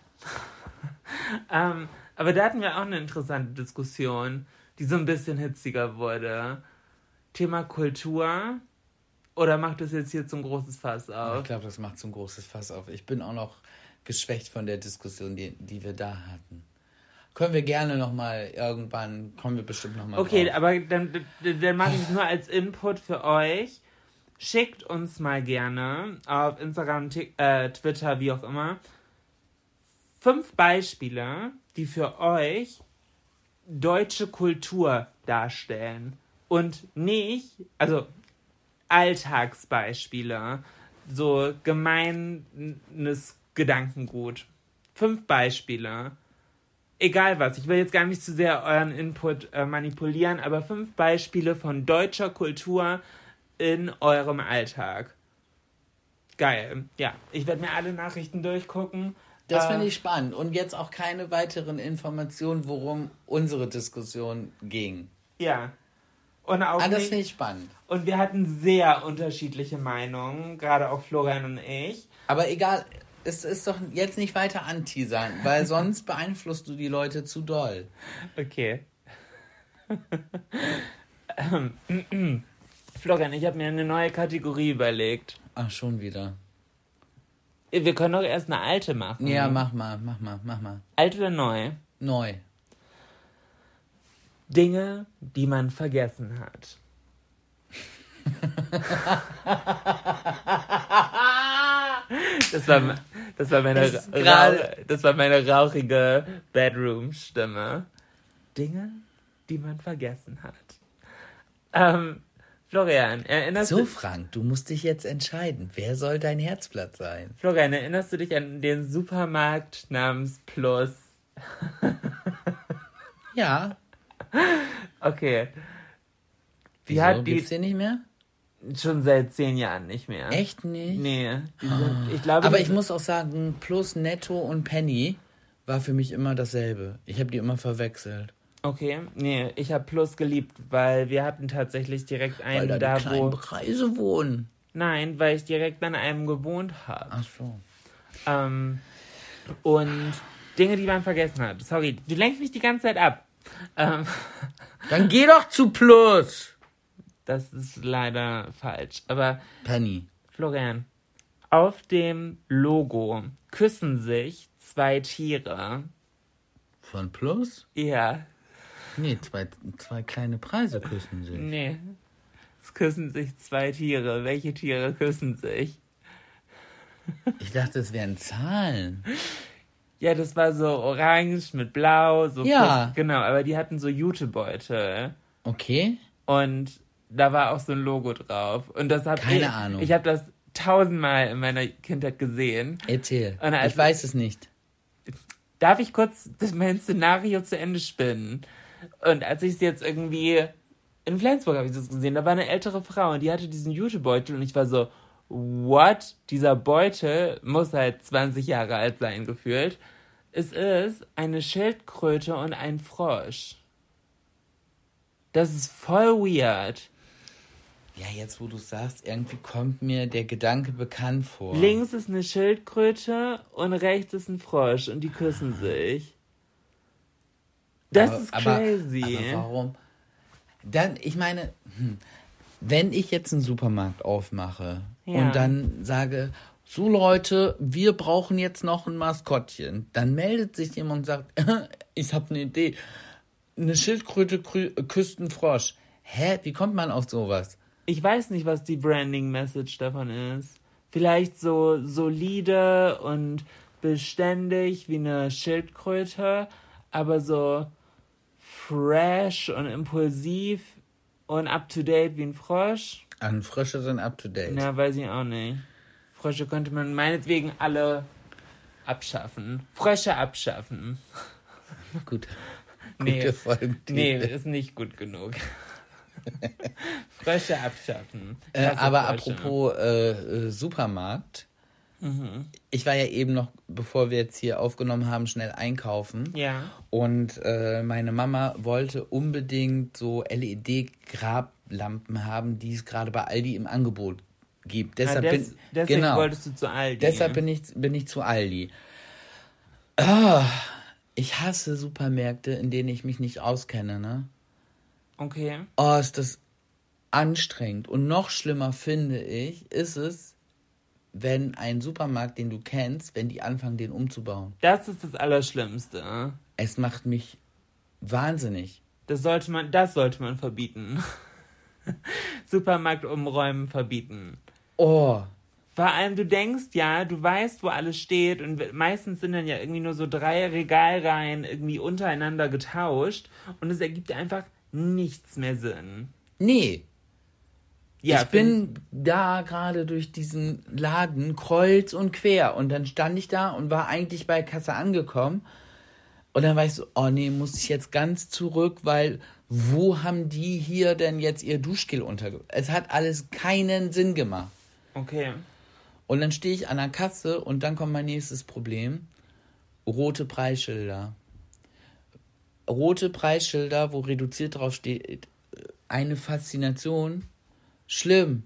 ähm, aber da hatten wir auch eine interessante Diskussion, die so ein bisschen hitziger wurde. Thema Kultur. Oder macht das jetzt hier zum großes Fass Ich auf? glaube, das macht ein großes Fass auf. Ich bin auch noch geschwächt von der Diskussion, die, die wir da hatten. Können wir gerne nochmal irgendwann, kommen wir bestimmt nochmal Okay, drauf. aber dann, dann, mache ich es nur als Input für euch. Schickt uns mal gerne auf Instagram, äh, Twitter, wie auch immer, fünf Beispiele, die für euch deutsche Kultur darstellen. Und nicht, also Alltagsbeispiele, so gemeines Gedankengut. Fünf Beispiele. egal was, ich will jetzt gar nicht zu sehr euren Input äh, manipulieren, aber fünf Beispiele von deutscher Kultur in eurem Alltag. Geil. Ja, ich werde mir alle Nachrichten durchgucken. Das Äh, finde ich spannend. Und jetzt auch keine weiteren Informationen, worum unsere Diskussion ging. Ja. Und auch Ah, das nicht- finde ich spannend. Und wir hatten sehr unterschiedliche Meinungen, gerade auch Florian und ich. Aber egal, es ist doch jetzt nicht weiter anteasern, weil sonst beeinflusst du die Leute zu doll. Okay. Florian, ich habe mir eine neue Kategorie überlegt. Ach, schon wieder. Wir können doch erst eine alte machen. Ja, mach mal, mach mal, mach mal. Alt oder neu? Neu. Dinge, die man vergessen hat. Das war, das war meine, das war meine rauchige Bedroom-Stimme. Dinge, die man vergessen hat. Ähm, Florian, erinnerst So, du, Frank, du musst dich jetzt entscheiden. Wer soll dein Herzblatt sein? Florian, erinnerst du dich an den Supermarkt namens Plus? Ja. Okay. Die Wieso? hat die Gibt's den nicht mehr? schon seit zehn Jahren nicht mehr. Echt nicht? Nee, die sind, ich glaube. Aber die ich muss auch sagen, plus Netto und Penny war für mich immer dasselbe. Ich habe die immer verwechselt. Okay, nee, ich habe Plus geliebt, weil wir hatten tatsächlich direkt Weil einen da da, die wo. Preise wohnen. Nein, weil ich direkt an einem gewohnt habe. Ach so. Ähm, und Dinge, die man vergessen hat. Sorry, du lenkst mich die ganze Zeit ab. Ähm, Dann geh doch zu Plus. das ist leider falsch. Aber Penny. Florian, auf dem Logo küssen sich zwei Tiere. Von Plus? Ja, Nee, zwei, zwei kleine Preise küssen sich. nee. Es küssen sich zwei Tiere. Welche Tiere küssen sich? Ich dachte, es wären Zahlen. Ja, das war so orange mit blau, so Ja. Kuss- genau, aber die hatten so Jutebeutel Okay. und da war auch so ein Logo drauf und das hab Keine ich, Ahnung. Ich habe das tausendmal in meiner Kindheit gesehen. Erzähl. Ich weiß es nicht. Darf ich kurz das, mein Szenario zu Ende spinnen? Und als ich es jetzt irgendwie in Flensburg habe ich das gesehen, da war eine ältere Frau und die hatte diesen Jutebeutel und ich war so, what? Dieser Beutel muss halt 20 Jahre alt sein, gefühlt. Es ist eine Schildkröte und ein Frosch. Das ist voll weird. Ja, jetzt wo du sagst, irgendwie kommt mir der Gedanke bekannt vor. Links ist eine Schildkröte und rechts ist ein Frosch und die küssen sich. Das aber, ist aber- crazy. Aber warum? Dann, ich meine, hm, wenn ich jetzt einen Supermarkt aufmache Ja. und dann sage, so Leute, wir brauchen jetzt noch ein Maskottchen, dann meldet sich jemand und sagt, ich habe eine Idee. Eine Schildkröte krü- küsst einen Frosch. Hä? Wie kommt man auf sowas? Ich weiß nicht, was die Branding-Message davon ist. Vielleicht so solide und beständig wie eine Schildkröte, aber so fresh und impulsiv und up-to-date wie ein Frosch. An Frösche sind up to date. Na, weiß ich auch nicht. Frösche könnte man meinetwegen alle abschaffen. Frösche abschaffen. Gut. Nee, nee, ist nicht gut genug. Frösche abschaffen. Äh, aber Frösche. apropos äh, äh, Supermarkt. Mhm. Ich war ja eben noch, bevor wir jetzt hier aufgenommen haben, schnell einkaufen. Ja. Und äh, meine Mama wollte unbedingt so LED-Grablampen haben, die es gerade bei Aldi im Angebot gibt. Ah, Deshalb des, bin, deswegen genau, wolltest du zu Aldi. deshalb bin ich, bin ich zu Aldi. Ah, ich hasse Supermärkte, in denen ich mich nicht auskenne, ne? Okay. Oh, ist das anstrengend. Und noch schlimmer finde ich, ist es, wenn ein Supermarkt, den du kennst, wenn die anfangen, den umzubauen. Das ist das Allerschlimmste. Es macht mich wahnsinnig. Das sollte man, das sollte man verbieten. Supermarkt umräumen verbieten. Oh, Vor allem, du denkst ja, du weißt, wo alles steht und meistens sind dann ja irgendwie nur so drei Regalreihen irgendwie untereinander getauscht und es ergibt einfach nichts mehr Sinn. nee. Ja, ich bin da gerade durch diesen Laden kreuz und quer und dann stand ich da und war eigentlich bei Kasse angekommen. Und dann war ich so, oh nee, muss ich jetzt ganz zurück, weil wo haben die hier denn jetzt ihr Duschgel untergebracht? Es hat alles keinen Sinn gemacht. Okay. Und dann stehe ich an der Kasse und dann kommt mein nächstes Problem. Rote Preisschilder. Rote Preisschilder, wo reduziert drauf steht, eine Faszination. Schlimm.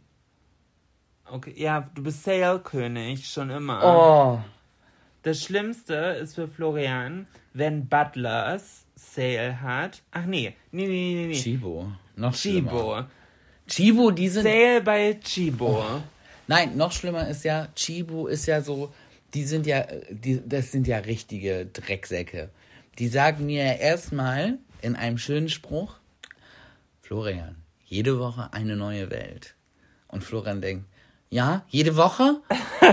Okay, ja, du bist Sale-König, schon immer. Oh. Das Schlimmste ist für Florian, wenn Butlers Sale hat. Ach nee, nee, nee, nee, nee. Chibo. Noch Chibo. schlimmer. Chibo, die sind. Sale bei Chibo. Nein, noch schlimmer ist ja, Chibo ist ja so, die sind ja, die, das sind ja richtige Drecksäcke. Die sagen mir ja erstmal in einem schönen Spruch, Florian, jede Woche eine neue Welt. Und Florian denkt, ja, jede Woche?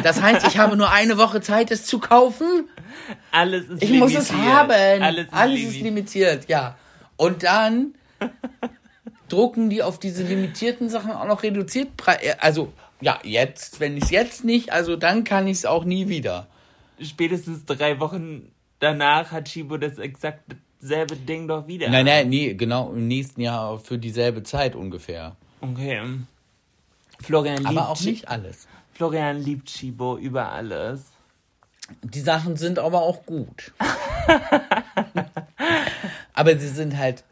Das heißt, ich habe nur eine Woche Zeit, es zu kaufen? Alles ist Ich limitiert. muss es haben. Alles ist, Alles ist limitiert. ja. Und dann drucken die auf diese limitierten Sachen auch noch reduziert. Pre also, ja, jetzt, wenn ich es jetzt nicht, also dann kann ich es auch nie wieder. Spätestens drei Wochen danach hat Chibo das exakt selbe Ding doch wieder. Nein, nein, nee, genau im nächsten Jahr für dieselbe Zeit ungefähr. Okay. Florian liebt, Aber auch nicht alles. Florian liebt Chibo über alles. Die Sachen sind aber auch gut. aber sie sind halt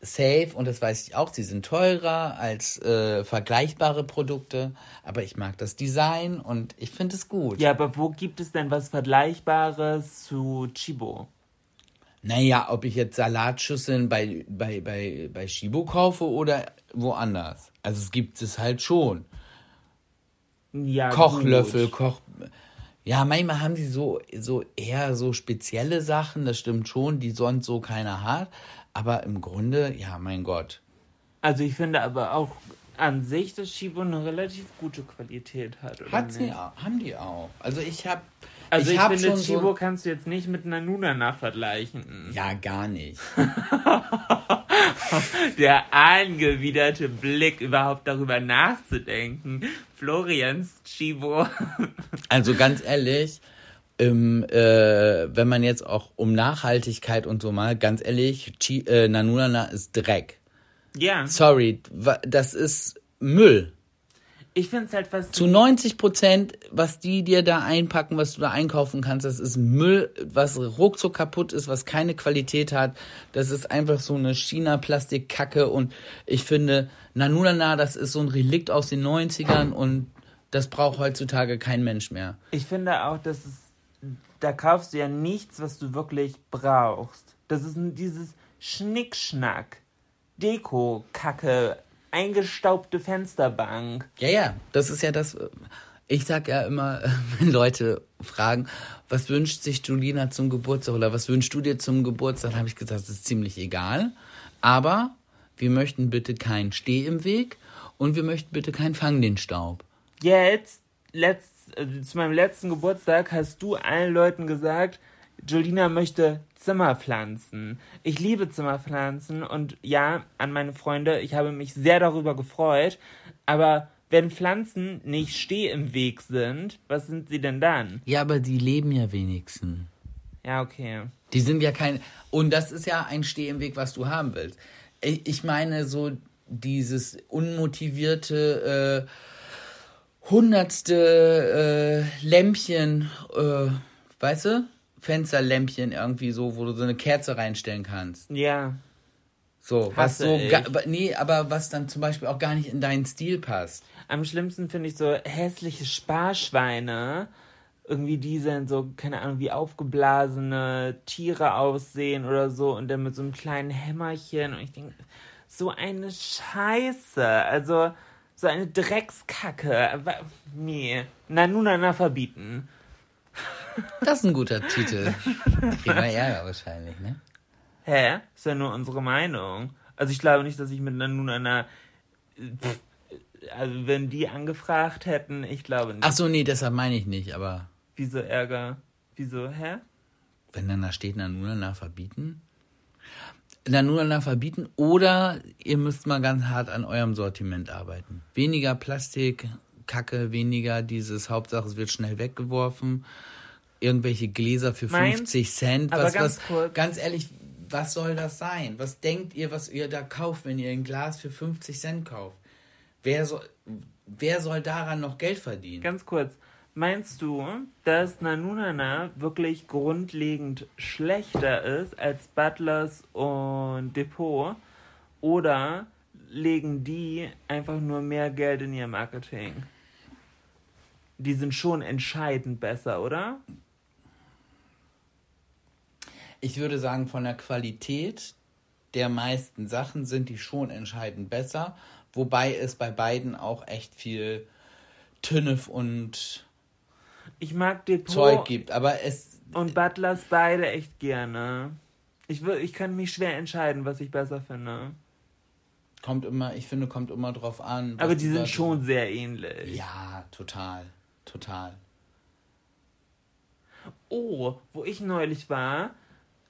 safe und das weiß ich auch, sie sind teurer als äh, vergleichbare Produkte, aber ich mag das Design und ich finde es gut. Ja, aber wo gibt es denn was Vergleichbares zu Chibo? Naja, ob ich jetzt Salatschüsseln bei, bei, bei, bei Shibo kaufe oder woanders. Also es gibt es halt schon. Ja, Kochlöffel, gut. Koch. Ja, manchmal haben die so, so eher so spezielle Sachen, das stimmt schon, die sonst so keiner hat. Aber im Grunde, ja, mein Gott. Also ich finde aber auch an sich, dass Chibo eine relativ gute Qualität hat. Oder Hat sie, auch- haben die auch. Also ich habe Also ich, hab finde, Chibo so, kannst du jetzt nicht mit einer Nunana vergleichen. Ja, gar nicht. Der angewiderte Blick, überhaupt darüber nachzudenken. Florians Chibo. Also ganz ehrlich, ähm, äh, wenn man jetzt auch um Nachhaltigkeit und so mal, ganz ehrlich, Chi, äh, Nanunana ist Dreck. ja, Sorry, das ist Müll. Ich finde es halt fast Zu 90 Prozent, was die dir da einpacken, was du da einkaufen kannst, das ist Müll, was ruckzuck kaputt ist, was keine Qualität hat. Das ist einfach so eine China-Plastik-Kacke und ich finde, Nanunana, das ist so ein Relikt aus den 90ern und das braucht heutzutage kein Mensch mehr. Ich finde auch, dass es, da kaufst du ja nichts, was du wirklich brauchst. Das ist dieses Schnickschnack, Deko-Kacke, eingestaubte Fensterbank. Ja, ja, das ist ja das. äh, Ich sag ja immer, wenn Leute fragen, was wünscht sich Julina zum Geburtstag oder was wünschst du dir zum Geburtstag, habe ich gesagt, das ist ziemlich egal. Aber wir möchten bitte kein Steh im Weg und wir möchten bitte kein Fang den Staub. Jetzt, letzt, äh, zu meinem letzten Geburtstag, hast du allen Leuten gesagt, Jolina möchte Zimmerpflanzen. Ich liebe Zimmerpflanzen und ja, an meine Freunde, ich habe mich sehr darüber gefreut. Aber wenn Pflanzen nicht steh im Weg sind, was sind sie denn dann? Ja, aber die leben ja wenigstens. Ja, okay. Die sind ja kein. Und das ist ja ein Steh im Weg, was du haben willst. Ich, meine, so dieses unmotivierte äh, hundertste äh, Lämpchen, äh, weißt du? Fensterlämpchen irgendwie so, wo du so eine Kerze reinstellen kannst. Ja. So, was so. ich. Nee, aber was dann zum Beispiel auch gar nicht in deinen Stil passt. Am schlimmsten finde ich so hässliche Sparschweine. Irgendwie die sind so, keine Ahnung, wie aufgeblasene Tiere aussehen oder so und dann mit so einem kleinen Hämmerchen. Und ich denke, so eine Scheiße. Also, so eine Dreckskacke. Aber, nee. Na, nun, na, verbieten. Das ist ein guter Titel. Kriegen wir Ärger wahrscheinlich, ne? Hä? Ist ja nur unsere Meinung. Also, ich glaube nicht, dass ich mit einer, nun einer. Pff, Also, wenn die angefragt hätten, ich glaube nicht. Ach so, nee, deshalb meine ich nicht, aber Wieso Ärger? Wieso, hä? wenn dann da steht Nanunana verbieten. Nanunana verbieten oder ihr müsst mal ganz hart an eurem Sortiment arbeiten. Weniger Plastik, Kacke, weniger dieses Hauptsache es wird schnell weggeworfen. irgendwelche Gläser für Meins? 50 Cent. Aber Was, ganz was, kurz. ganz ehrlich, was soll das sein? Was denkt ihr, was ihr da kauft, wenn ihr ein Glas für 50 Cent kauft? Wer soll, wer soll daran noch Geld verdienen? Ganz kurz. Meinst du, dass Nanunana wirklich grundlegend schlechter ist als Butlers und Depot? Oder legen die einfach nur mehr Geld in ihr Marketing? Die sind schon entscheidend besser, oder? Ich würde sagen, von der Qualität der meisten Sachen sind die schon entscheidend besser, wobei es bei beiden auch echt viel Tünnef und Ich mag Depot Zeug gibt. Aber es, und Butlers beide echt gerne. Ich, ich kann mich schwer entscheiden, was ich besser finde. kommt immer, ich finde, kommt immer drauf an. Aber die sind schon sehr ähnlich. Ja, total. Total. Oh, wo ich neulich war,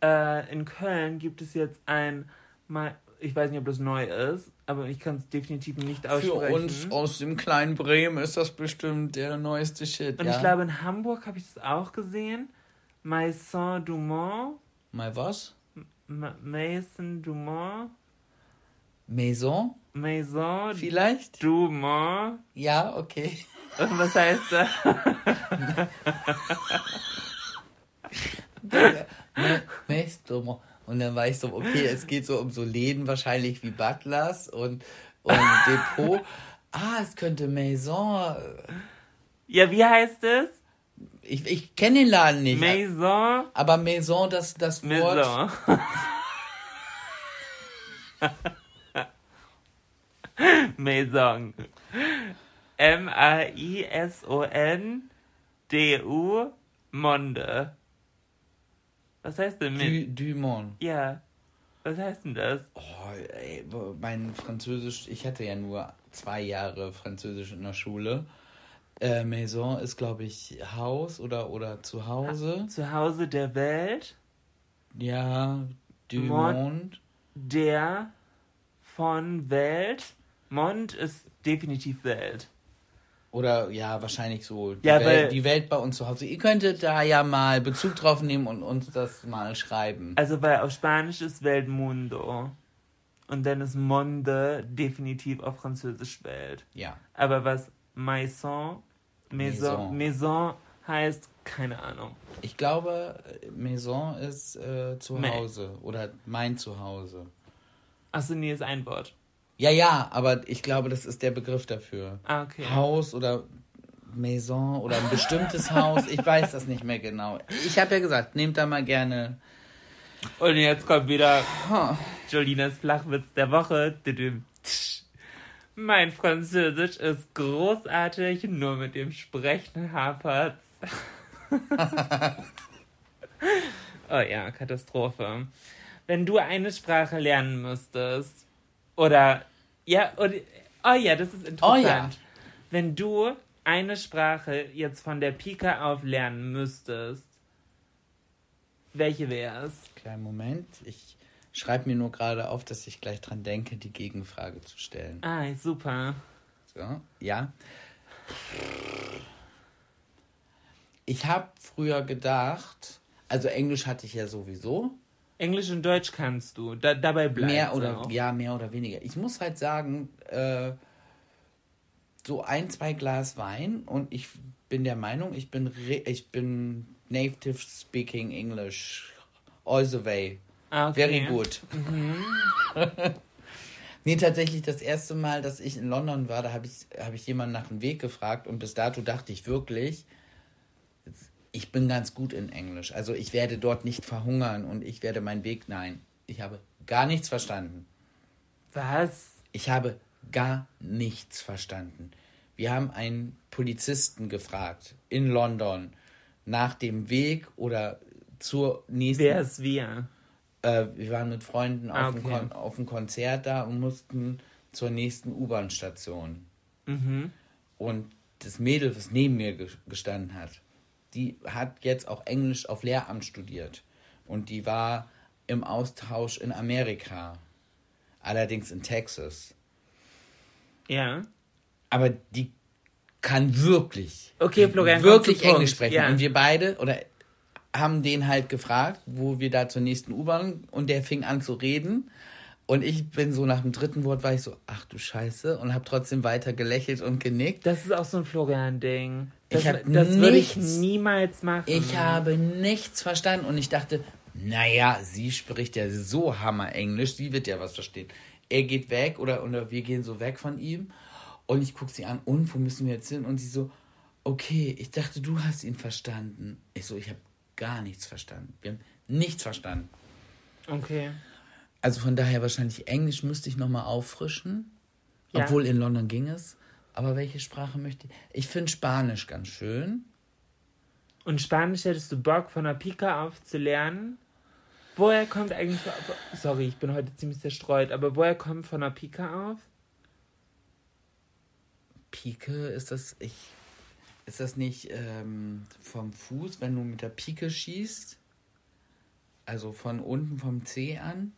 äh, in Köln gibt es jetzt ein, mal, ich weiß nicht, ob das neu ist, aber ich kann es definitiv nicht Für aussprechen. uns aus dem kleinen Bremen ist das bestimmt der neueste Shit. Und ja? ich glaube, in Hamburg habe ich das auch gesehen. Maison Dumont. Mal was? Ma Maison Dumont. Maison? Maison Vielleicht? Dumont. Ja, okay. Und was heißt das? Maison. Und dann war ich so, okay, es geht so um so Läden wahrscheinlich wie Butlers und, und Depot. Ah, es könnte Maison. ja, wie heißt es? Ich, ich kenne den Laden nicht. Maison. Aber Maison, das, das Wort. Maison. Maison. M-A-I-S-O-N-D-U Monde. Was heißt denn Du, mit? Dumont. Ja. Was heißt denn das? Oh, ey, mein Französisch, ich hatte ja nur zwei Jahre Französisch in der Schule. Äh, Maison ist, glaube ich, Haus oder, oder Zuhause. Zuhause der Welt, Ja, du Mond. Monde. der von Welt. Mond ist definitiv Welt. Oder ja, wahrscheinlich so. Die, Ja, Welt, die Welt bei uns zu Hause. Ihr könntet da ja mal Bezug drauf nehmen und uns das mal schreiben. Also, weil auf Spanisch ist Welt Mundo. Und dann ist Monde definitiv auf Französisch Welt. Ja. Aber was Maison, Maison, Maison. Maison heißt, keine Ahnung. Ich glaube, Maison ist äh, Zuhause oder mein Zuhause. Achso, nee, ist ein Wort. Ja, ja, aber ich glaube, das ist der Begriff dafür. Ah, okay. Haus oder Maison oder ein bestimmtes Haus. Ich weiß das nicht mehr genau. Ich habe ja gesagt, nehmt da mal gerne. Und jetzt kommt wieder Jolinas Flachwitz der Woche. Mein Französisch ist großartig, nur mit dem Sprechen hapert's. oh ja, Katastrophe. Wenn du eine Sprache lernen müsstest, oder, ja, oder, oh ja, das ist interessant. Oh ja. Wenn du eine Sprache jetzt von der Pika auf lernen müsstest, welche wäre es? Kleinen Moment. Ich schreibe mir nur gerade auf, dass ich gleich dran denke, die Gegenfrage zu stellen. Ah, super. So, ja. Ich habe früher gedacht, also Englisch hatte ich ja sowieso. Englisch und Deutsch kannst du. Da, dabei bleibst mehr oder auch. ja mehr oder weniger. Ich muss halt sagen, äh, so ein zwei Glas Wein und ich bin der Meinung, ich bin re ich bin native speaking English all the way. Ah, okay. Very good. nee, tatsächlich das erste Mal, dass ich in London war, da habe ich, hab ich jemanden nach dem Weg gefragt und bis dato dachte ich wirklich, ich bin ganz gut in Englisch. Also ich werde dort nicht verhungern und ich werde meinen Weg. Nein, ich habe gar nichts verstanden. Was? Ich habe gar nichts verstanden. Wir haben einen Polizisten gefragt in London nach dem Weg oder zur nächsten. Wer ist wir? Äh, wir waren mit Freunden auf, Ah, dem okay. Kon auf dem Konzert da und mussten zur nächsten U-Bahn-Station. Mhm. Und das Mädel, was neben mir ge- gestanden hat, die hat jetzt auch Englisch auf Lehramt studiert. Und die war im Austausch in Amerika. Allerdings in Texas. Ja. Aber die kann wirklich, Okay, Florian, wirklich. Englisch sprechen. Ja. Und wir beide, oder haben den halt gefragt, wo wir da zur nächsten U-Bahn und der fing an zu reden. Und ich bin so nach dem dritten Wort war ich so, ach du Scheiße, und habe trotzdem weiter gelächelt und genickt. Das ist auch so ein Florian-Ding. Das, Ich hab das würde ich nichts- niemals machen. Ich habe nichts verstanden und ich dachte, naja, sie spricht ja so hammer Englisch, sie wird ja was verstehen. Er geht weg oder, oder wir gehen so weg von ihm und ich gucke sie an, und wo müssen wir jetzt hin? Und sie so, okay, ich dachte, du hast ihn verstanden. Ich so, ich habe gar nichts verstanden. Wir haben nichts verstanden. Okay. Also von daher wahrscheinlich Englisch müsste ich nochmal auffrischen. Ja. Obwohl in London ging es. Aber welche Sprache möchte ich? Ich finde Spanisch ganz schön. Und Spanisch hättest du Bock von der Pika auf zu lernen? Woher kommt eigentlich. Sorry, ich bin heute ziemlich zerstreut, aber woher kommt von der Pika auf? Pike, ist das, ich, ist das nicht ähm, vom Fuß, wenn du mit der Pike schießt? Also von unten vom Zeh an?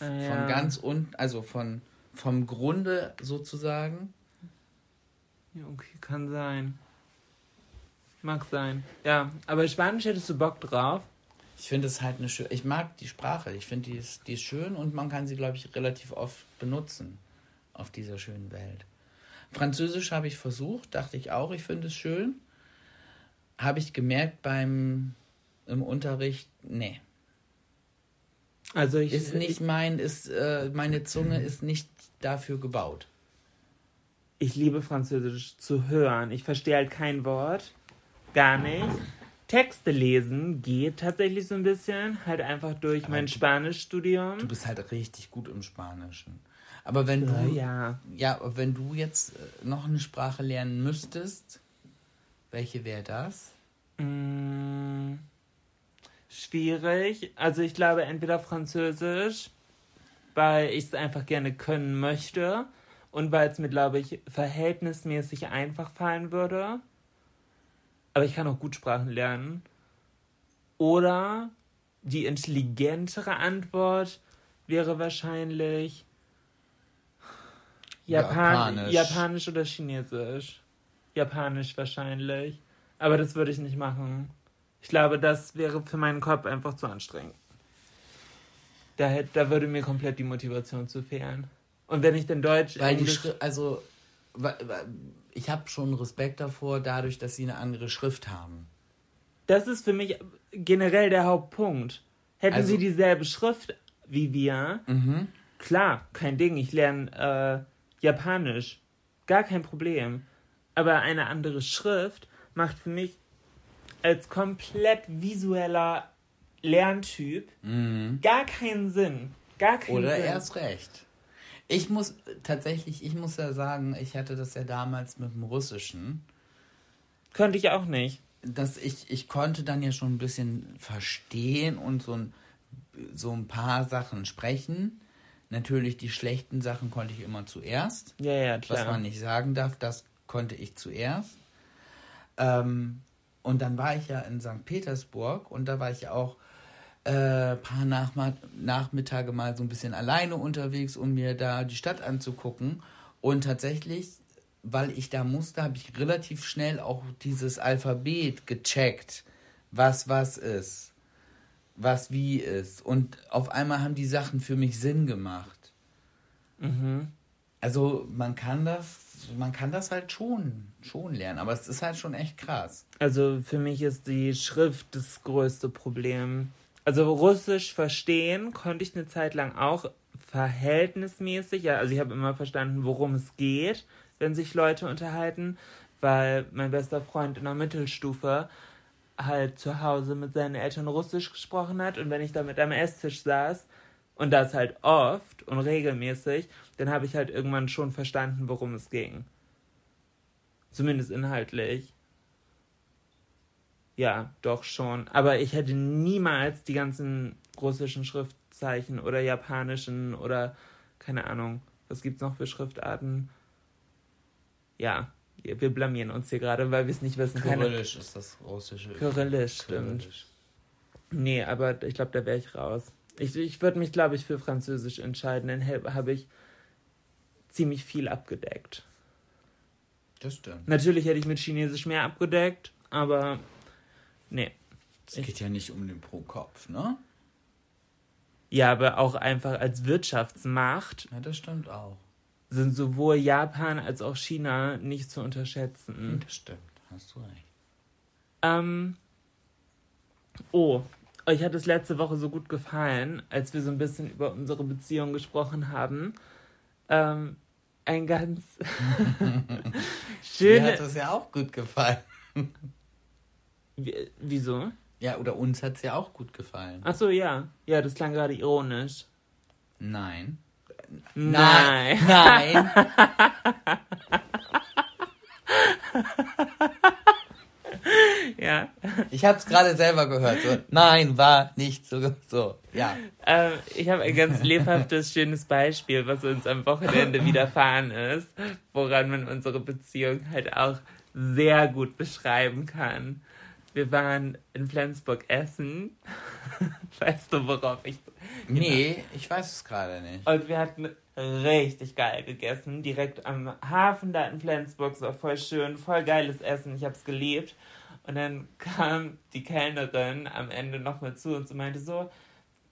Ah, Von ja. ganz unten, also von, vom Grunde sozusagen? Ja, okay, kann sein. Mag sein. Ja, aber Spanisch hättest du Bock drauf. Ich finde es halt eine schöne, ich mag die Sprache, ich finde die ist, die ist schön und man kann sie, glaube ich, relativ oft benutzen auf dieser schönen Welt. Französisch habe ich versucht, dachte ich auch, ich finde es schön. Habe ich gemerkt beim im Unterricht, nee, Also ich. ist nicht mein, ist äh, meine Zunge ist nicht dafür gebaut. Ich liebe Französisch zu hören. Ich verstehe halt kein Wort. Gar nicht. Texte lesen geht tatsächlich so ein bisschen. Halt einfach durch mein du- Spanischstudium. Du bist halt richtig gut im Spanischen. Aber wenn du ja. ja, aber wenn du jetzt äh, noch eine Sprache lernen müsstest, welche wäre das? Mm, schwierig. Also ich glaube entweder Französisch, weil ich es einfach gerne können möchte und weil es mir, glaube ich, verhältnismäßig einfach fallen würde. Aber ich kann auch gut Sprachen lernen. Oder die intelligentere Antwort wäre wahrscheinlich Japan Japanisch. Japanisch oder Chinesisch. Japanisch wahrscheinlich. Aber das würde ich nicht machen. Ich glaube, das wäre für meinen Kopf einfach zu anstrengend. Da, hätte, da würde mir komplett die Motivation zu fehlen. Und wenn ich dann Deutsch, Weil die Schrift, also ich habe schon Respekt davor, dadurch, dass sie eine andere Schrift haben. das ist für mich generell der Hauptpunkt. Hätten Also- sie dieselbe Schrift wie wir, klar, kein Ding. Ich lerne äh, Japanisch, gar kein Problem. Aber eine andere Schrift macht für mich als komplett visueller Lerntyp gar keinen Sinn. Gar keinen Oder Sinn. erst recht. Ich muss tatsächlich, ich muss ja sagen, ich hatte das ja damals mit dem Russischen, Könnte ich auch nicht. dass ich, ich konnte dann ja schon ein bisschen verstehen und so ein, so ein paar Sachen sprechen. Natürlich die schlechten Sachen konnte ich immer zuerst. Ja, ja, klar. was man nicht sagen darf, das konnte ich zuerst. Ähm, und dann war ich ja in St. Petersburg und da war ich ja auch äh, paar Nachma Nachmittage mal so ein bisschen alleine unterwegs, um mir da die Stadt anzugucken. Und tatsächlich, weil ich da musste, habe ich relativ schnell auch dieses Alphabet gecheckt, was was ist, was wie ist. Und auf einmal haben die Sachen für mich Sinn gemacht. Also man kann das, man kann das halt schon, schon lernen, aber es ist halt schon echt krass. Also für mich ist die Schrift das größte Problem. Also Russisch verstehen konnte ich eine Zeit lang auch verhältnismäßig. Ja, also ich habe immer verstanden, worum es geht, wenn sich Leute unterhalten, weil mein bester Freund in der Mittelstufe halt zu Hause mit seinen Eltern Russisch gesprochen hat und wenn ich da mit am Esstisch saß und das halt oft und regelmäßig, dann habe ich halt irgendwann schon verstanden, worum es ging. Zumindest inhaltlich. Ja, doch schon. Aber ich hätte niemals die ganzen russischen Schriftzeichen oder japanischen oder keine Ahnung, was gibt's noch für Schriftarten? Ja, wir blamieren uns hier gerade, weil wir es nicht wissen. Keine- Kyrillisch ist das russische. Kyrillisch, stimmt. Kyrillisch. Nee, aber ich glaube, da wäre ich raus. Ich, ich würde mich, glaube ich, für Französisch entscheiden, dann habe ich ziemlich viel abgedeckt. Das stimmt. Natürlich hätte ich mit Chinesisch mehr abgedeckt, aber nee. Es geht ja nicht um den pro Kopf, ne? Ja, aber auch einfach als Wirtschaftsmacht Ja, das stimmt auch. sind sowohl Japan als auch China nicht zu unterschätzen. Das stimmt, hast du recht. Ähm, oh, euch hat es letzte Woche so gut gefallen, als wir so ein bisschen über unsere Beziehung gesprochen haben. Ähm, ein ganz Mir schöne. hat das ja auch gut gefallen. Wie- Wieso? Ja, oder uns hat es ja auch gut gefallen. Ach so, ja. Ja, das klang gerade ironisch. Nein. Nein. Nein. Ja. Ich habe es gerade selber gehört. So, nein, war nicht so. So, ja. Ähm, ich habe ein ganz lebhaftes, schönes Beispiel, was uns am Wochenende widerfahren ist, woran man unsere Beziehung halt auch sehr gut beschreiben kann. Wir waren in Flensburg essen. Weißt du, worauf ich. Nee, ich weiß es gerade nicht. Und wir hatten richtig geil gegessen, direkt am Hafen da in Flensburg. Es war voll schön, voll geiles Essen. Ich habe es geliebt. Und dann kam die Kellnerin am Ende nochmal zu uns und meinte so,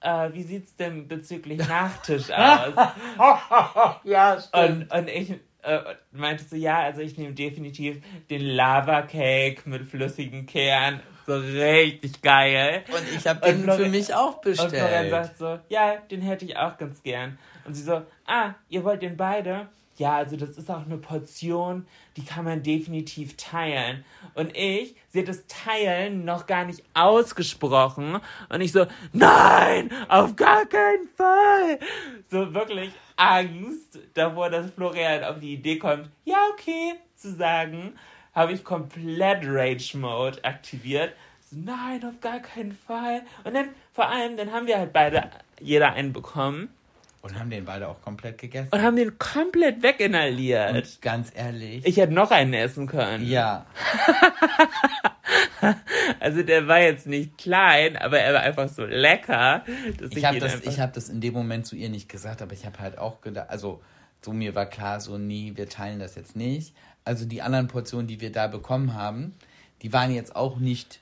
äh, wie sieht's denn bezüglich Nachtisch aus? Ja, und, und ich äh, meinte so, ja, also ich nehme definitiv den Lava Cake mit flüssigen Kern. So richtig geil. Und ich habe Und den Florian- für mich auch Und Florian bestellt. sagt so, ja, den hätte ich auch ganz gern. Und sie so, ah, ihr wollt den beide? Ja, also das ist auch eine Portion, die kann man definitiv teilen. Und ich, sie hat das Teilen noch gar nicht ausgesprochen. Und ich so, nein, auf gar keinen Fall. So wirklich Angst davor, dass Florian auf die Idee kommt, ja, okay, zu sagen, habe ich komplett Rage Mode aktiviert. So, nein, auf gar keinen Fall. Und dann, vor allem, dann haben wir halt beide, jeder einen bekommen Und haben den beide auch komplett gegessen. und haben den komplett weginhaliert. Und ganz ehrlich. ich hätte noch einen essen können. ja. Also der war jetzt nicht klein, aber er war einfach so lecker, dass ich, Ich habe das, einfach... ich hab das in dem Moment zu ihr nicht gesagt, aber ich habe halt auch gedacht, also so mir war klar, so nie, wir teilen das jetzt nicht. Also die anderen Portionen, die wir da bekommen haben, die waren jetzt auch nicht.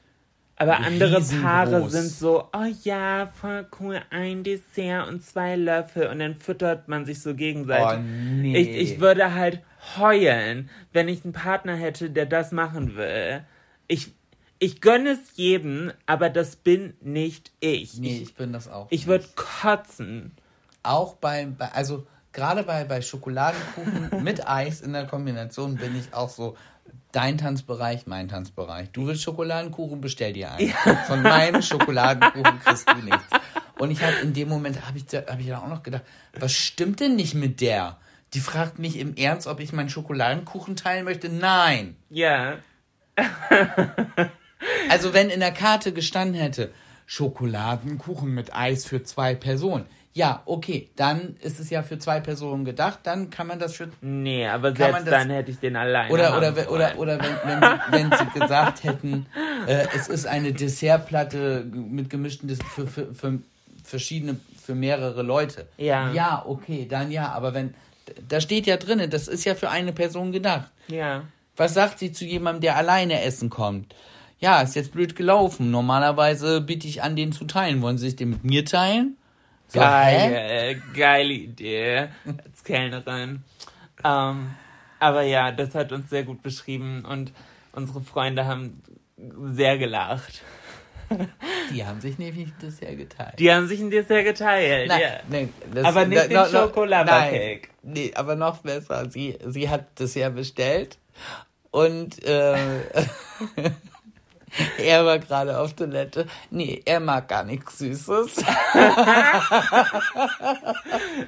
Aber andere. Paare sind so, oh ja, voll cool, ein Dessert und zwei Löffel und dann füttert man sich so gegenseitig. Oh, nee. Ich, ich würde halt heulen, wenn ich einen Partner hätte, der das machen will. Ich, ich gönne es jedem, aber das bin nicht ich. Nee, ich ich bin das auch. ich würde kotzen. auch bei, bei also gerade bei, bei Schokoladenkuchen mit Eis in der Kombination bin ich auch so, dein Tanzbereich, mein Tanzbereich. Du willst Schokoladenkuchen, bestell dir einen. Von meinem Schokoladenkuchen kriegst du nichts. Und ich habe in dem Moment, habe ich, hab ich dann auch noch gedacht, was stimmt denn nicht mit der? Die fragt mich im Ernst, ob ich meinen Schokoladenkuchen teilen möchte. Nein. Ja. Also wenn in der Karte gestanden hätte, Schokoladenkuchen mit Eis für zwei Personen. Ja, okay, dann ist es ja für zwei Personen gedacht, dann kann man das für Nee, aber selbst das- dann hätte ich den alleine oder oder oder wollen. oder wenn wenn sie, wenn sie gesagt hätten, äh, es ist eine Dessertplatte mit gemischten Des für, für, für verschiedene für mehrere Leute. Ja. Ja, okay, dann ja, aber wenn da steht ja drinnen, das ist ja für eine Person gedacht. Ja. Was sagt sie zu jemandem, der alleine essen kommt? Ja, ist jetzt blöd gelaufen. Normalerweise bitte ich an, den zu teilen. Wollen Sie sich den mit mir teilen? So, hä? Geil, geile Idee als Kellnerin. Ähm, aber ja, das hat uns sehr gut beschrieben und unsere Freunde haben sehr gelacht. Die haben sich nämlich das ja geteilt. Die haben sich ein Dessert geteilt. Nein, ja. nee, das- Aber nicht da- den no- Schokolade-Cake. nein, Nee, aber noch besser. Sie, sie hat das ja bestellt und äh, er war gerade auf Toilette. Nee, er mag gar nichts Süßes.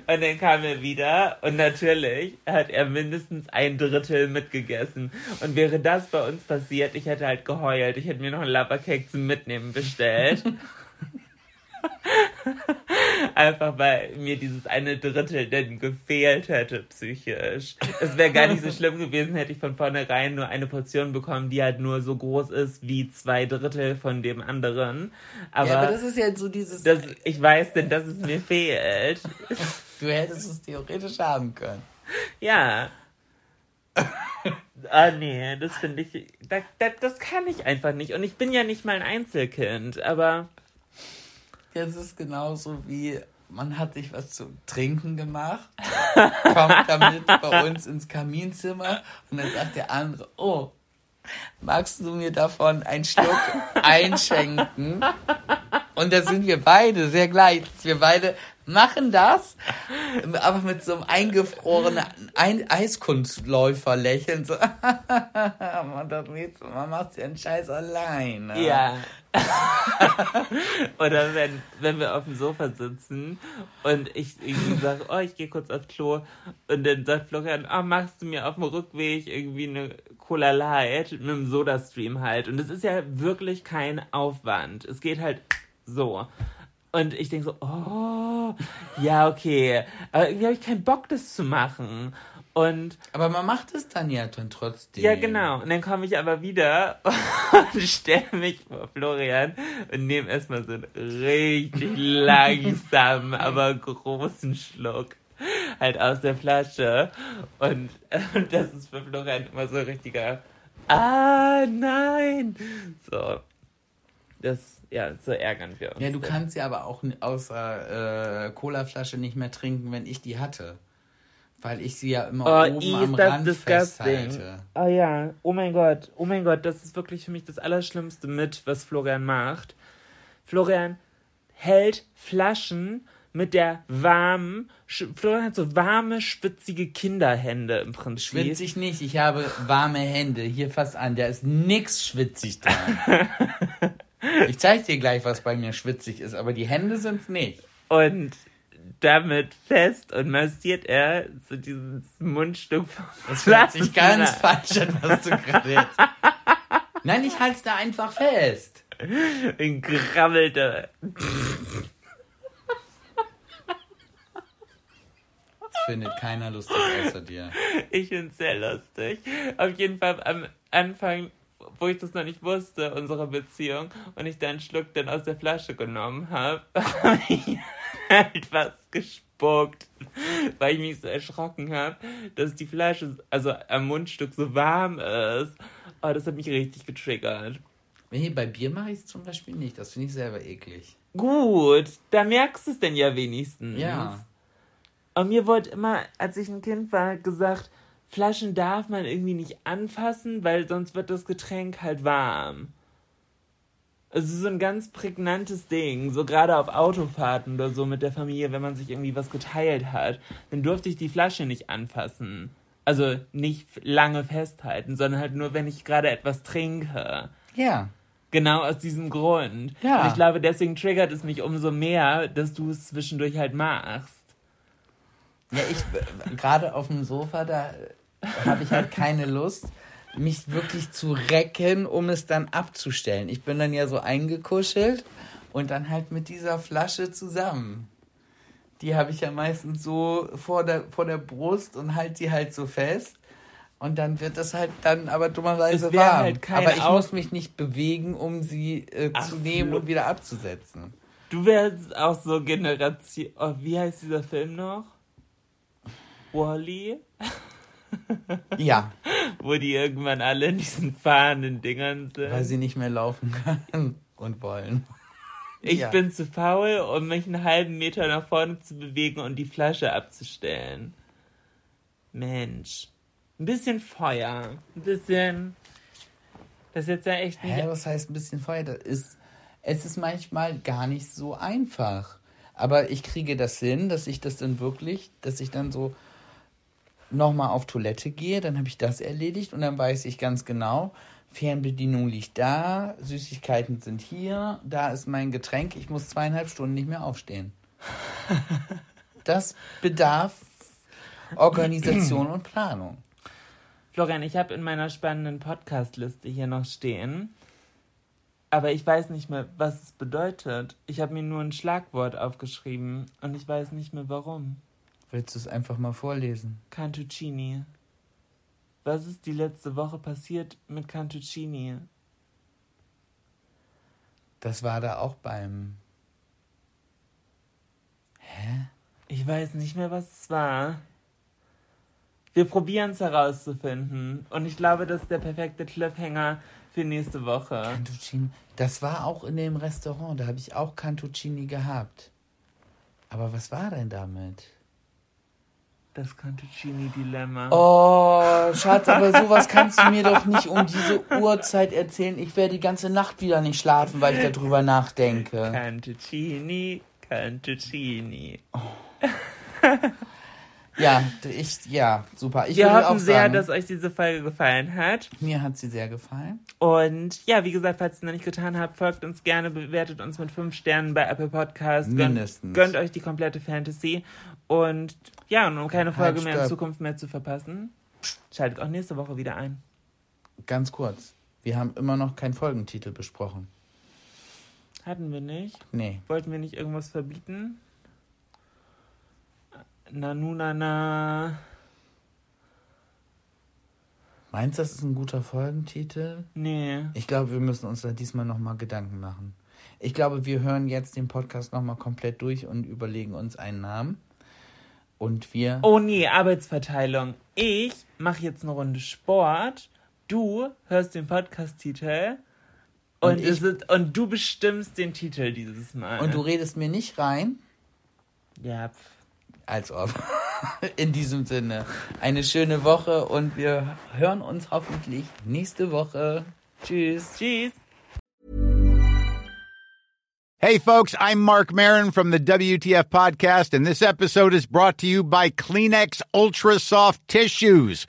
Und dann kam er wieder und natürlich hat er mindestens ein Drittel mitgegessen. Und wäre das bei uns passiert, ich hätte halt geheult. Ich hätte mir noch einen Lava-Cake zum Mitnehmen bestellt. Einfach weil mir dieses eine Drittel denn gefehlt hätte, psychisch. Es wäre gar nicht so schlimm gewesen, hätte ich von vornherein nur eine Portion bekommen, die halt nur so groß ist wie zwei Drittel von dem anderen. Aber, ja, aber das ist ja so dieses. das, ich weiß denn, dass es mir fehlt. du hättest es theoretisch haben können. Ja. Ah, nee, das finde ich. Das, das, das kann ich einfach nicht. Und ich bin ja nicht mal ein Einzelkind, aber. Das ist genauso wie man hat sich was zu trinken gemacht, kommt damit bei uns ins Kaminzimmer und dann sagt der andere, oh, magst du mir davon einen Schluck einschenken? Und da sind wir beide sehr gleich. Wir beide machen das, aber mit so einem eingefrorenen ein Eiskunstläufer-Lächeln. So, man, das nächste ja einen Scheiß allein. Ne? Ja. Oder wenn, wenn wir auf dem Sofa sitzen und ich irgendwie sage, oh, ich gehe kurz aufs Klo und dann sagt Florian, oh, machst du mir auf dem Rückweg irgendwie eine Cola Light mit einem Soda-Stream halt. Und es ist ja wirklich kein Aufwand. Es geht halt so. Und ich denke so, oh, ja, okay. Aber irgendwie habe ich keinen Bock, das zu machen. Und aber man macht es dann ja dann trotzdem. Ja, genau. Und dann komme ich aber wieder und stelle mich vor Florian und nehme erstmal so einen richtig langsamen, aber großen Schluck halt aus der Flasche. Und, und das ist für Florian immer so ein richtiger Ah, nein! So. Das, ja, so ärgern wir uns. Ja, du kannst ja aber auch außer äh, Colaflasche nicht mehr trinken, wenn ich die hatte. Weil ich sie ja immer oh, oben am Rand festhalte. Oh ja, oh mein Gott, oh mein Gott, das ist wirklich für mich das Allerschlimmste mit, was Florian macht. Florian hält Flaschen mit der warmen, Florian hat so warme, schwitzige Kinderhände im Prinzip. Schwitzig nicht, ich habe warme Hände, hier fast an, da ist nix schwitzig dran. ich zeig dir gleich, was bei mir schwitzig ist, aber die Hände sind's nicht. Und damit fest und massiert er so dieses Mundstück vom Das hört sich ganz falsch an, was du gerade jetzt. Nein, ich halte da einfach fest. Ein. Das findet keiner lustig außer dir. Ich find's sehr lustig. Auf jeden Fall am Anfang wo ich das noch nicht wusste, unsere Beziehung, und ich dann einen Schluck dann aus der Flasche genommen habe, habe ich halt was gespuckt, weil ich mich so erschrocken habe, dass die Flasche, also am Mundstück so warm ist. Oh, das hat mich richtig getriggert. Nee, bei Bier mache ich es zum Beispiel nicht. Das finde ich selber eklig. Gut, da merkst du es denn ja wenigstens. Ja. Und mir wurde immer, als ich ein Kind war, gesagt, Flaschen darf man irgendwie nicht anfassen, weil sonst wird das Getränk halt warm. Es ist so ein ganz prägnantes Ding, so gerade auf Autofahrten oder so mit der Familie, wenn man sich irgendwie was geteilt hat, dann durfte ich die Flasche nicht anfassen. Also nicht lange festhalten, sondern halt nur, wenn ich gerade etwas trinke. Ja. Genau aus diesem Grund. Ja. Und ich glaube, deswegen triggert es mich umso mehr, dass du es zwischendurch halt machst. Ja, ich gerade auf dem Sofa, da habe ich halt keine Lust, mich wirklich zu recken, um es dann abzustellen. Ich bin dann ja so eingekuschelt und dann halt mit dieser Flasche zusammen. Die habe ich ja meistens so vor der, vor der Brust und halt die halt so fest. Und dann wird das halt dann aber dummerweise warm. Halt aber ich Auf muss mich nicht bewegen, um sie äh, Ach, zu nehmen und wieder abzusetzen. Du wärst auch so Generation. Oh, wie heißt dieser Film noch? Wally? Ja. Wo die irgendwann alle in diesen fahrenden Dingern sind. Weil sie nicht mehr laufen können und wollen. Ich ja. bin zu faul, um mich einen halben Meter nach vorne zu bewegen und die Flasche abzustellen. Mensch. Ein bisschen Feuer. Ein bisschen. Das ist jetzt ja echt nicht. Hä, was heißt ein bisschen Feuer? Das ist, es ist manchmal gar nicht so einfach. Aber ich kriege das hin, dass ich das dann wirklich, dass ich dann so nochmal auf Toilette gehe, dann habe ich das erledigt und dann weiß ich ganz genau, Fernbedienung liegt da, Süßigkeiten sind hier, da ist mein Getränk, ich muss zweieinhalb Stunden nicht mehr aufstehen. das bedarf Organisation und Planung. Florian, ich habe in meiner spannenden Podcast-Liste hier noch stehen, aber ich weiß nicht mehr, was es bedeutet. Ich habe mir nur ein Schlagwort aufgeschrieben und ich weiß nicht mehr warum. Willst du es einfach mal vorlesen? Cantuccini. Was ist die letzte Woche passiert mit Cantuccini? Das war da auch beim. Hä? Ich weiß nicht mehr, was es war. Wir probieren es herauszufinden. Und ich glaube, das ist der perfekte Cliffhanger für nächste Woche. Cantuccini. Das war auch in dem Restaurant, da habe ich auch Cantuccini gehabt. Aber was war denn damit? Das Cantuccini-Dilemma. Oh, Schatz, aber sowas kannst du mir doch nicht um diese Uhrzeit erzählen. Ich werde die ganze Nacht wieder nicht schlafen, weil ich darüber nachdenke. Cantuccini, Cantuccini. Ja, ich, ja, super. Ich Wir hoffen sehr, sagen, dass euch diese Folge gefallen hat. mir hat sie sehr gefallen. Und ja, wie gesagt, falls ihr es noch nicht getan habt, folgt uns gerne, bewertet uns mit 5 Sternen bei Apple Podcasts. Gönnt- Mindestens. Gönnt euch die komplette Fantasy. Und ja, und um keine Folge mehr in. Zukunft mehr zu verpassen, schaltet auch nächste Woche wieder ein. Ganz kurz. Wir haben immer noch keinen Folgentitel besprochen. Hatten wir nicht? Nee. Wollten wir nicht irgendwas verbieten? Na, nu, na, na. Meinst du, das ist ein guter Folgentitel? Nee. Ich glaube, wir müssen uns da diesmal nochmal Gedanken machen. Ich glaube, wir hören jetzt den Podcast nochmal komplett durch und überlegen uns einen Namen. Und wir. Oh nee, Arbeitsverteilung. Ich mache jetzt eine Runde Sport. Du hörst den Podcast-Titel. Und, Und ich- ist, und du bestimmst den Titel dieses Mal. Und du redest mir nicht rein, Ja, pf. Als ob. In diesem Sinne, eine schöne Woche und wir hören uns hoffentlich nächste Woche. Tschüss. Tschüss. Hey, folks, I'm Mark Marin from the WTF Podcast, and this episode is brought to you by Kleenex Ultra Soft Tissues,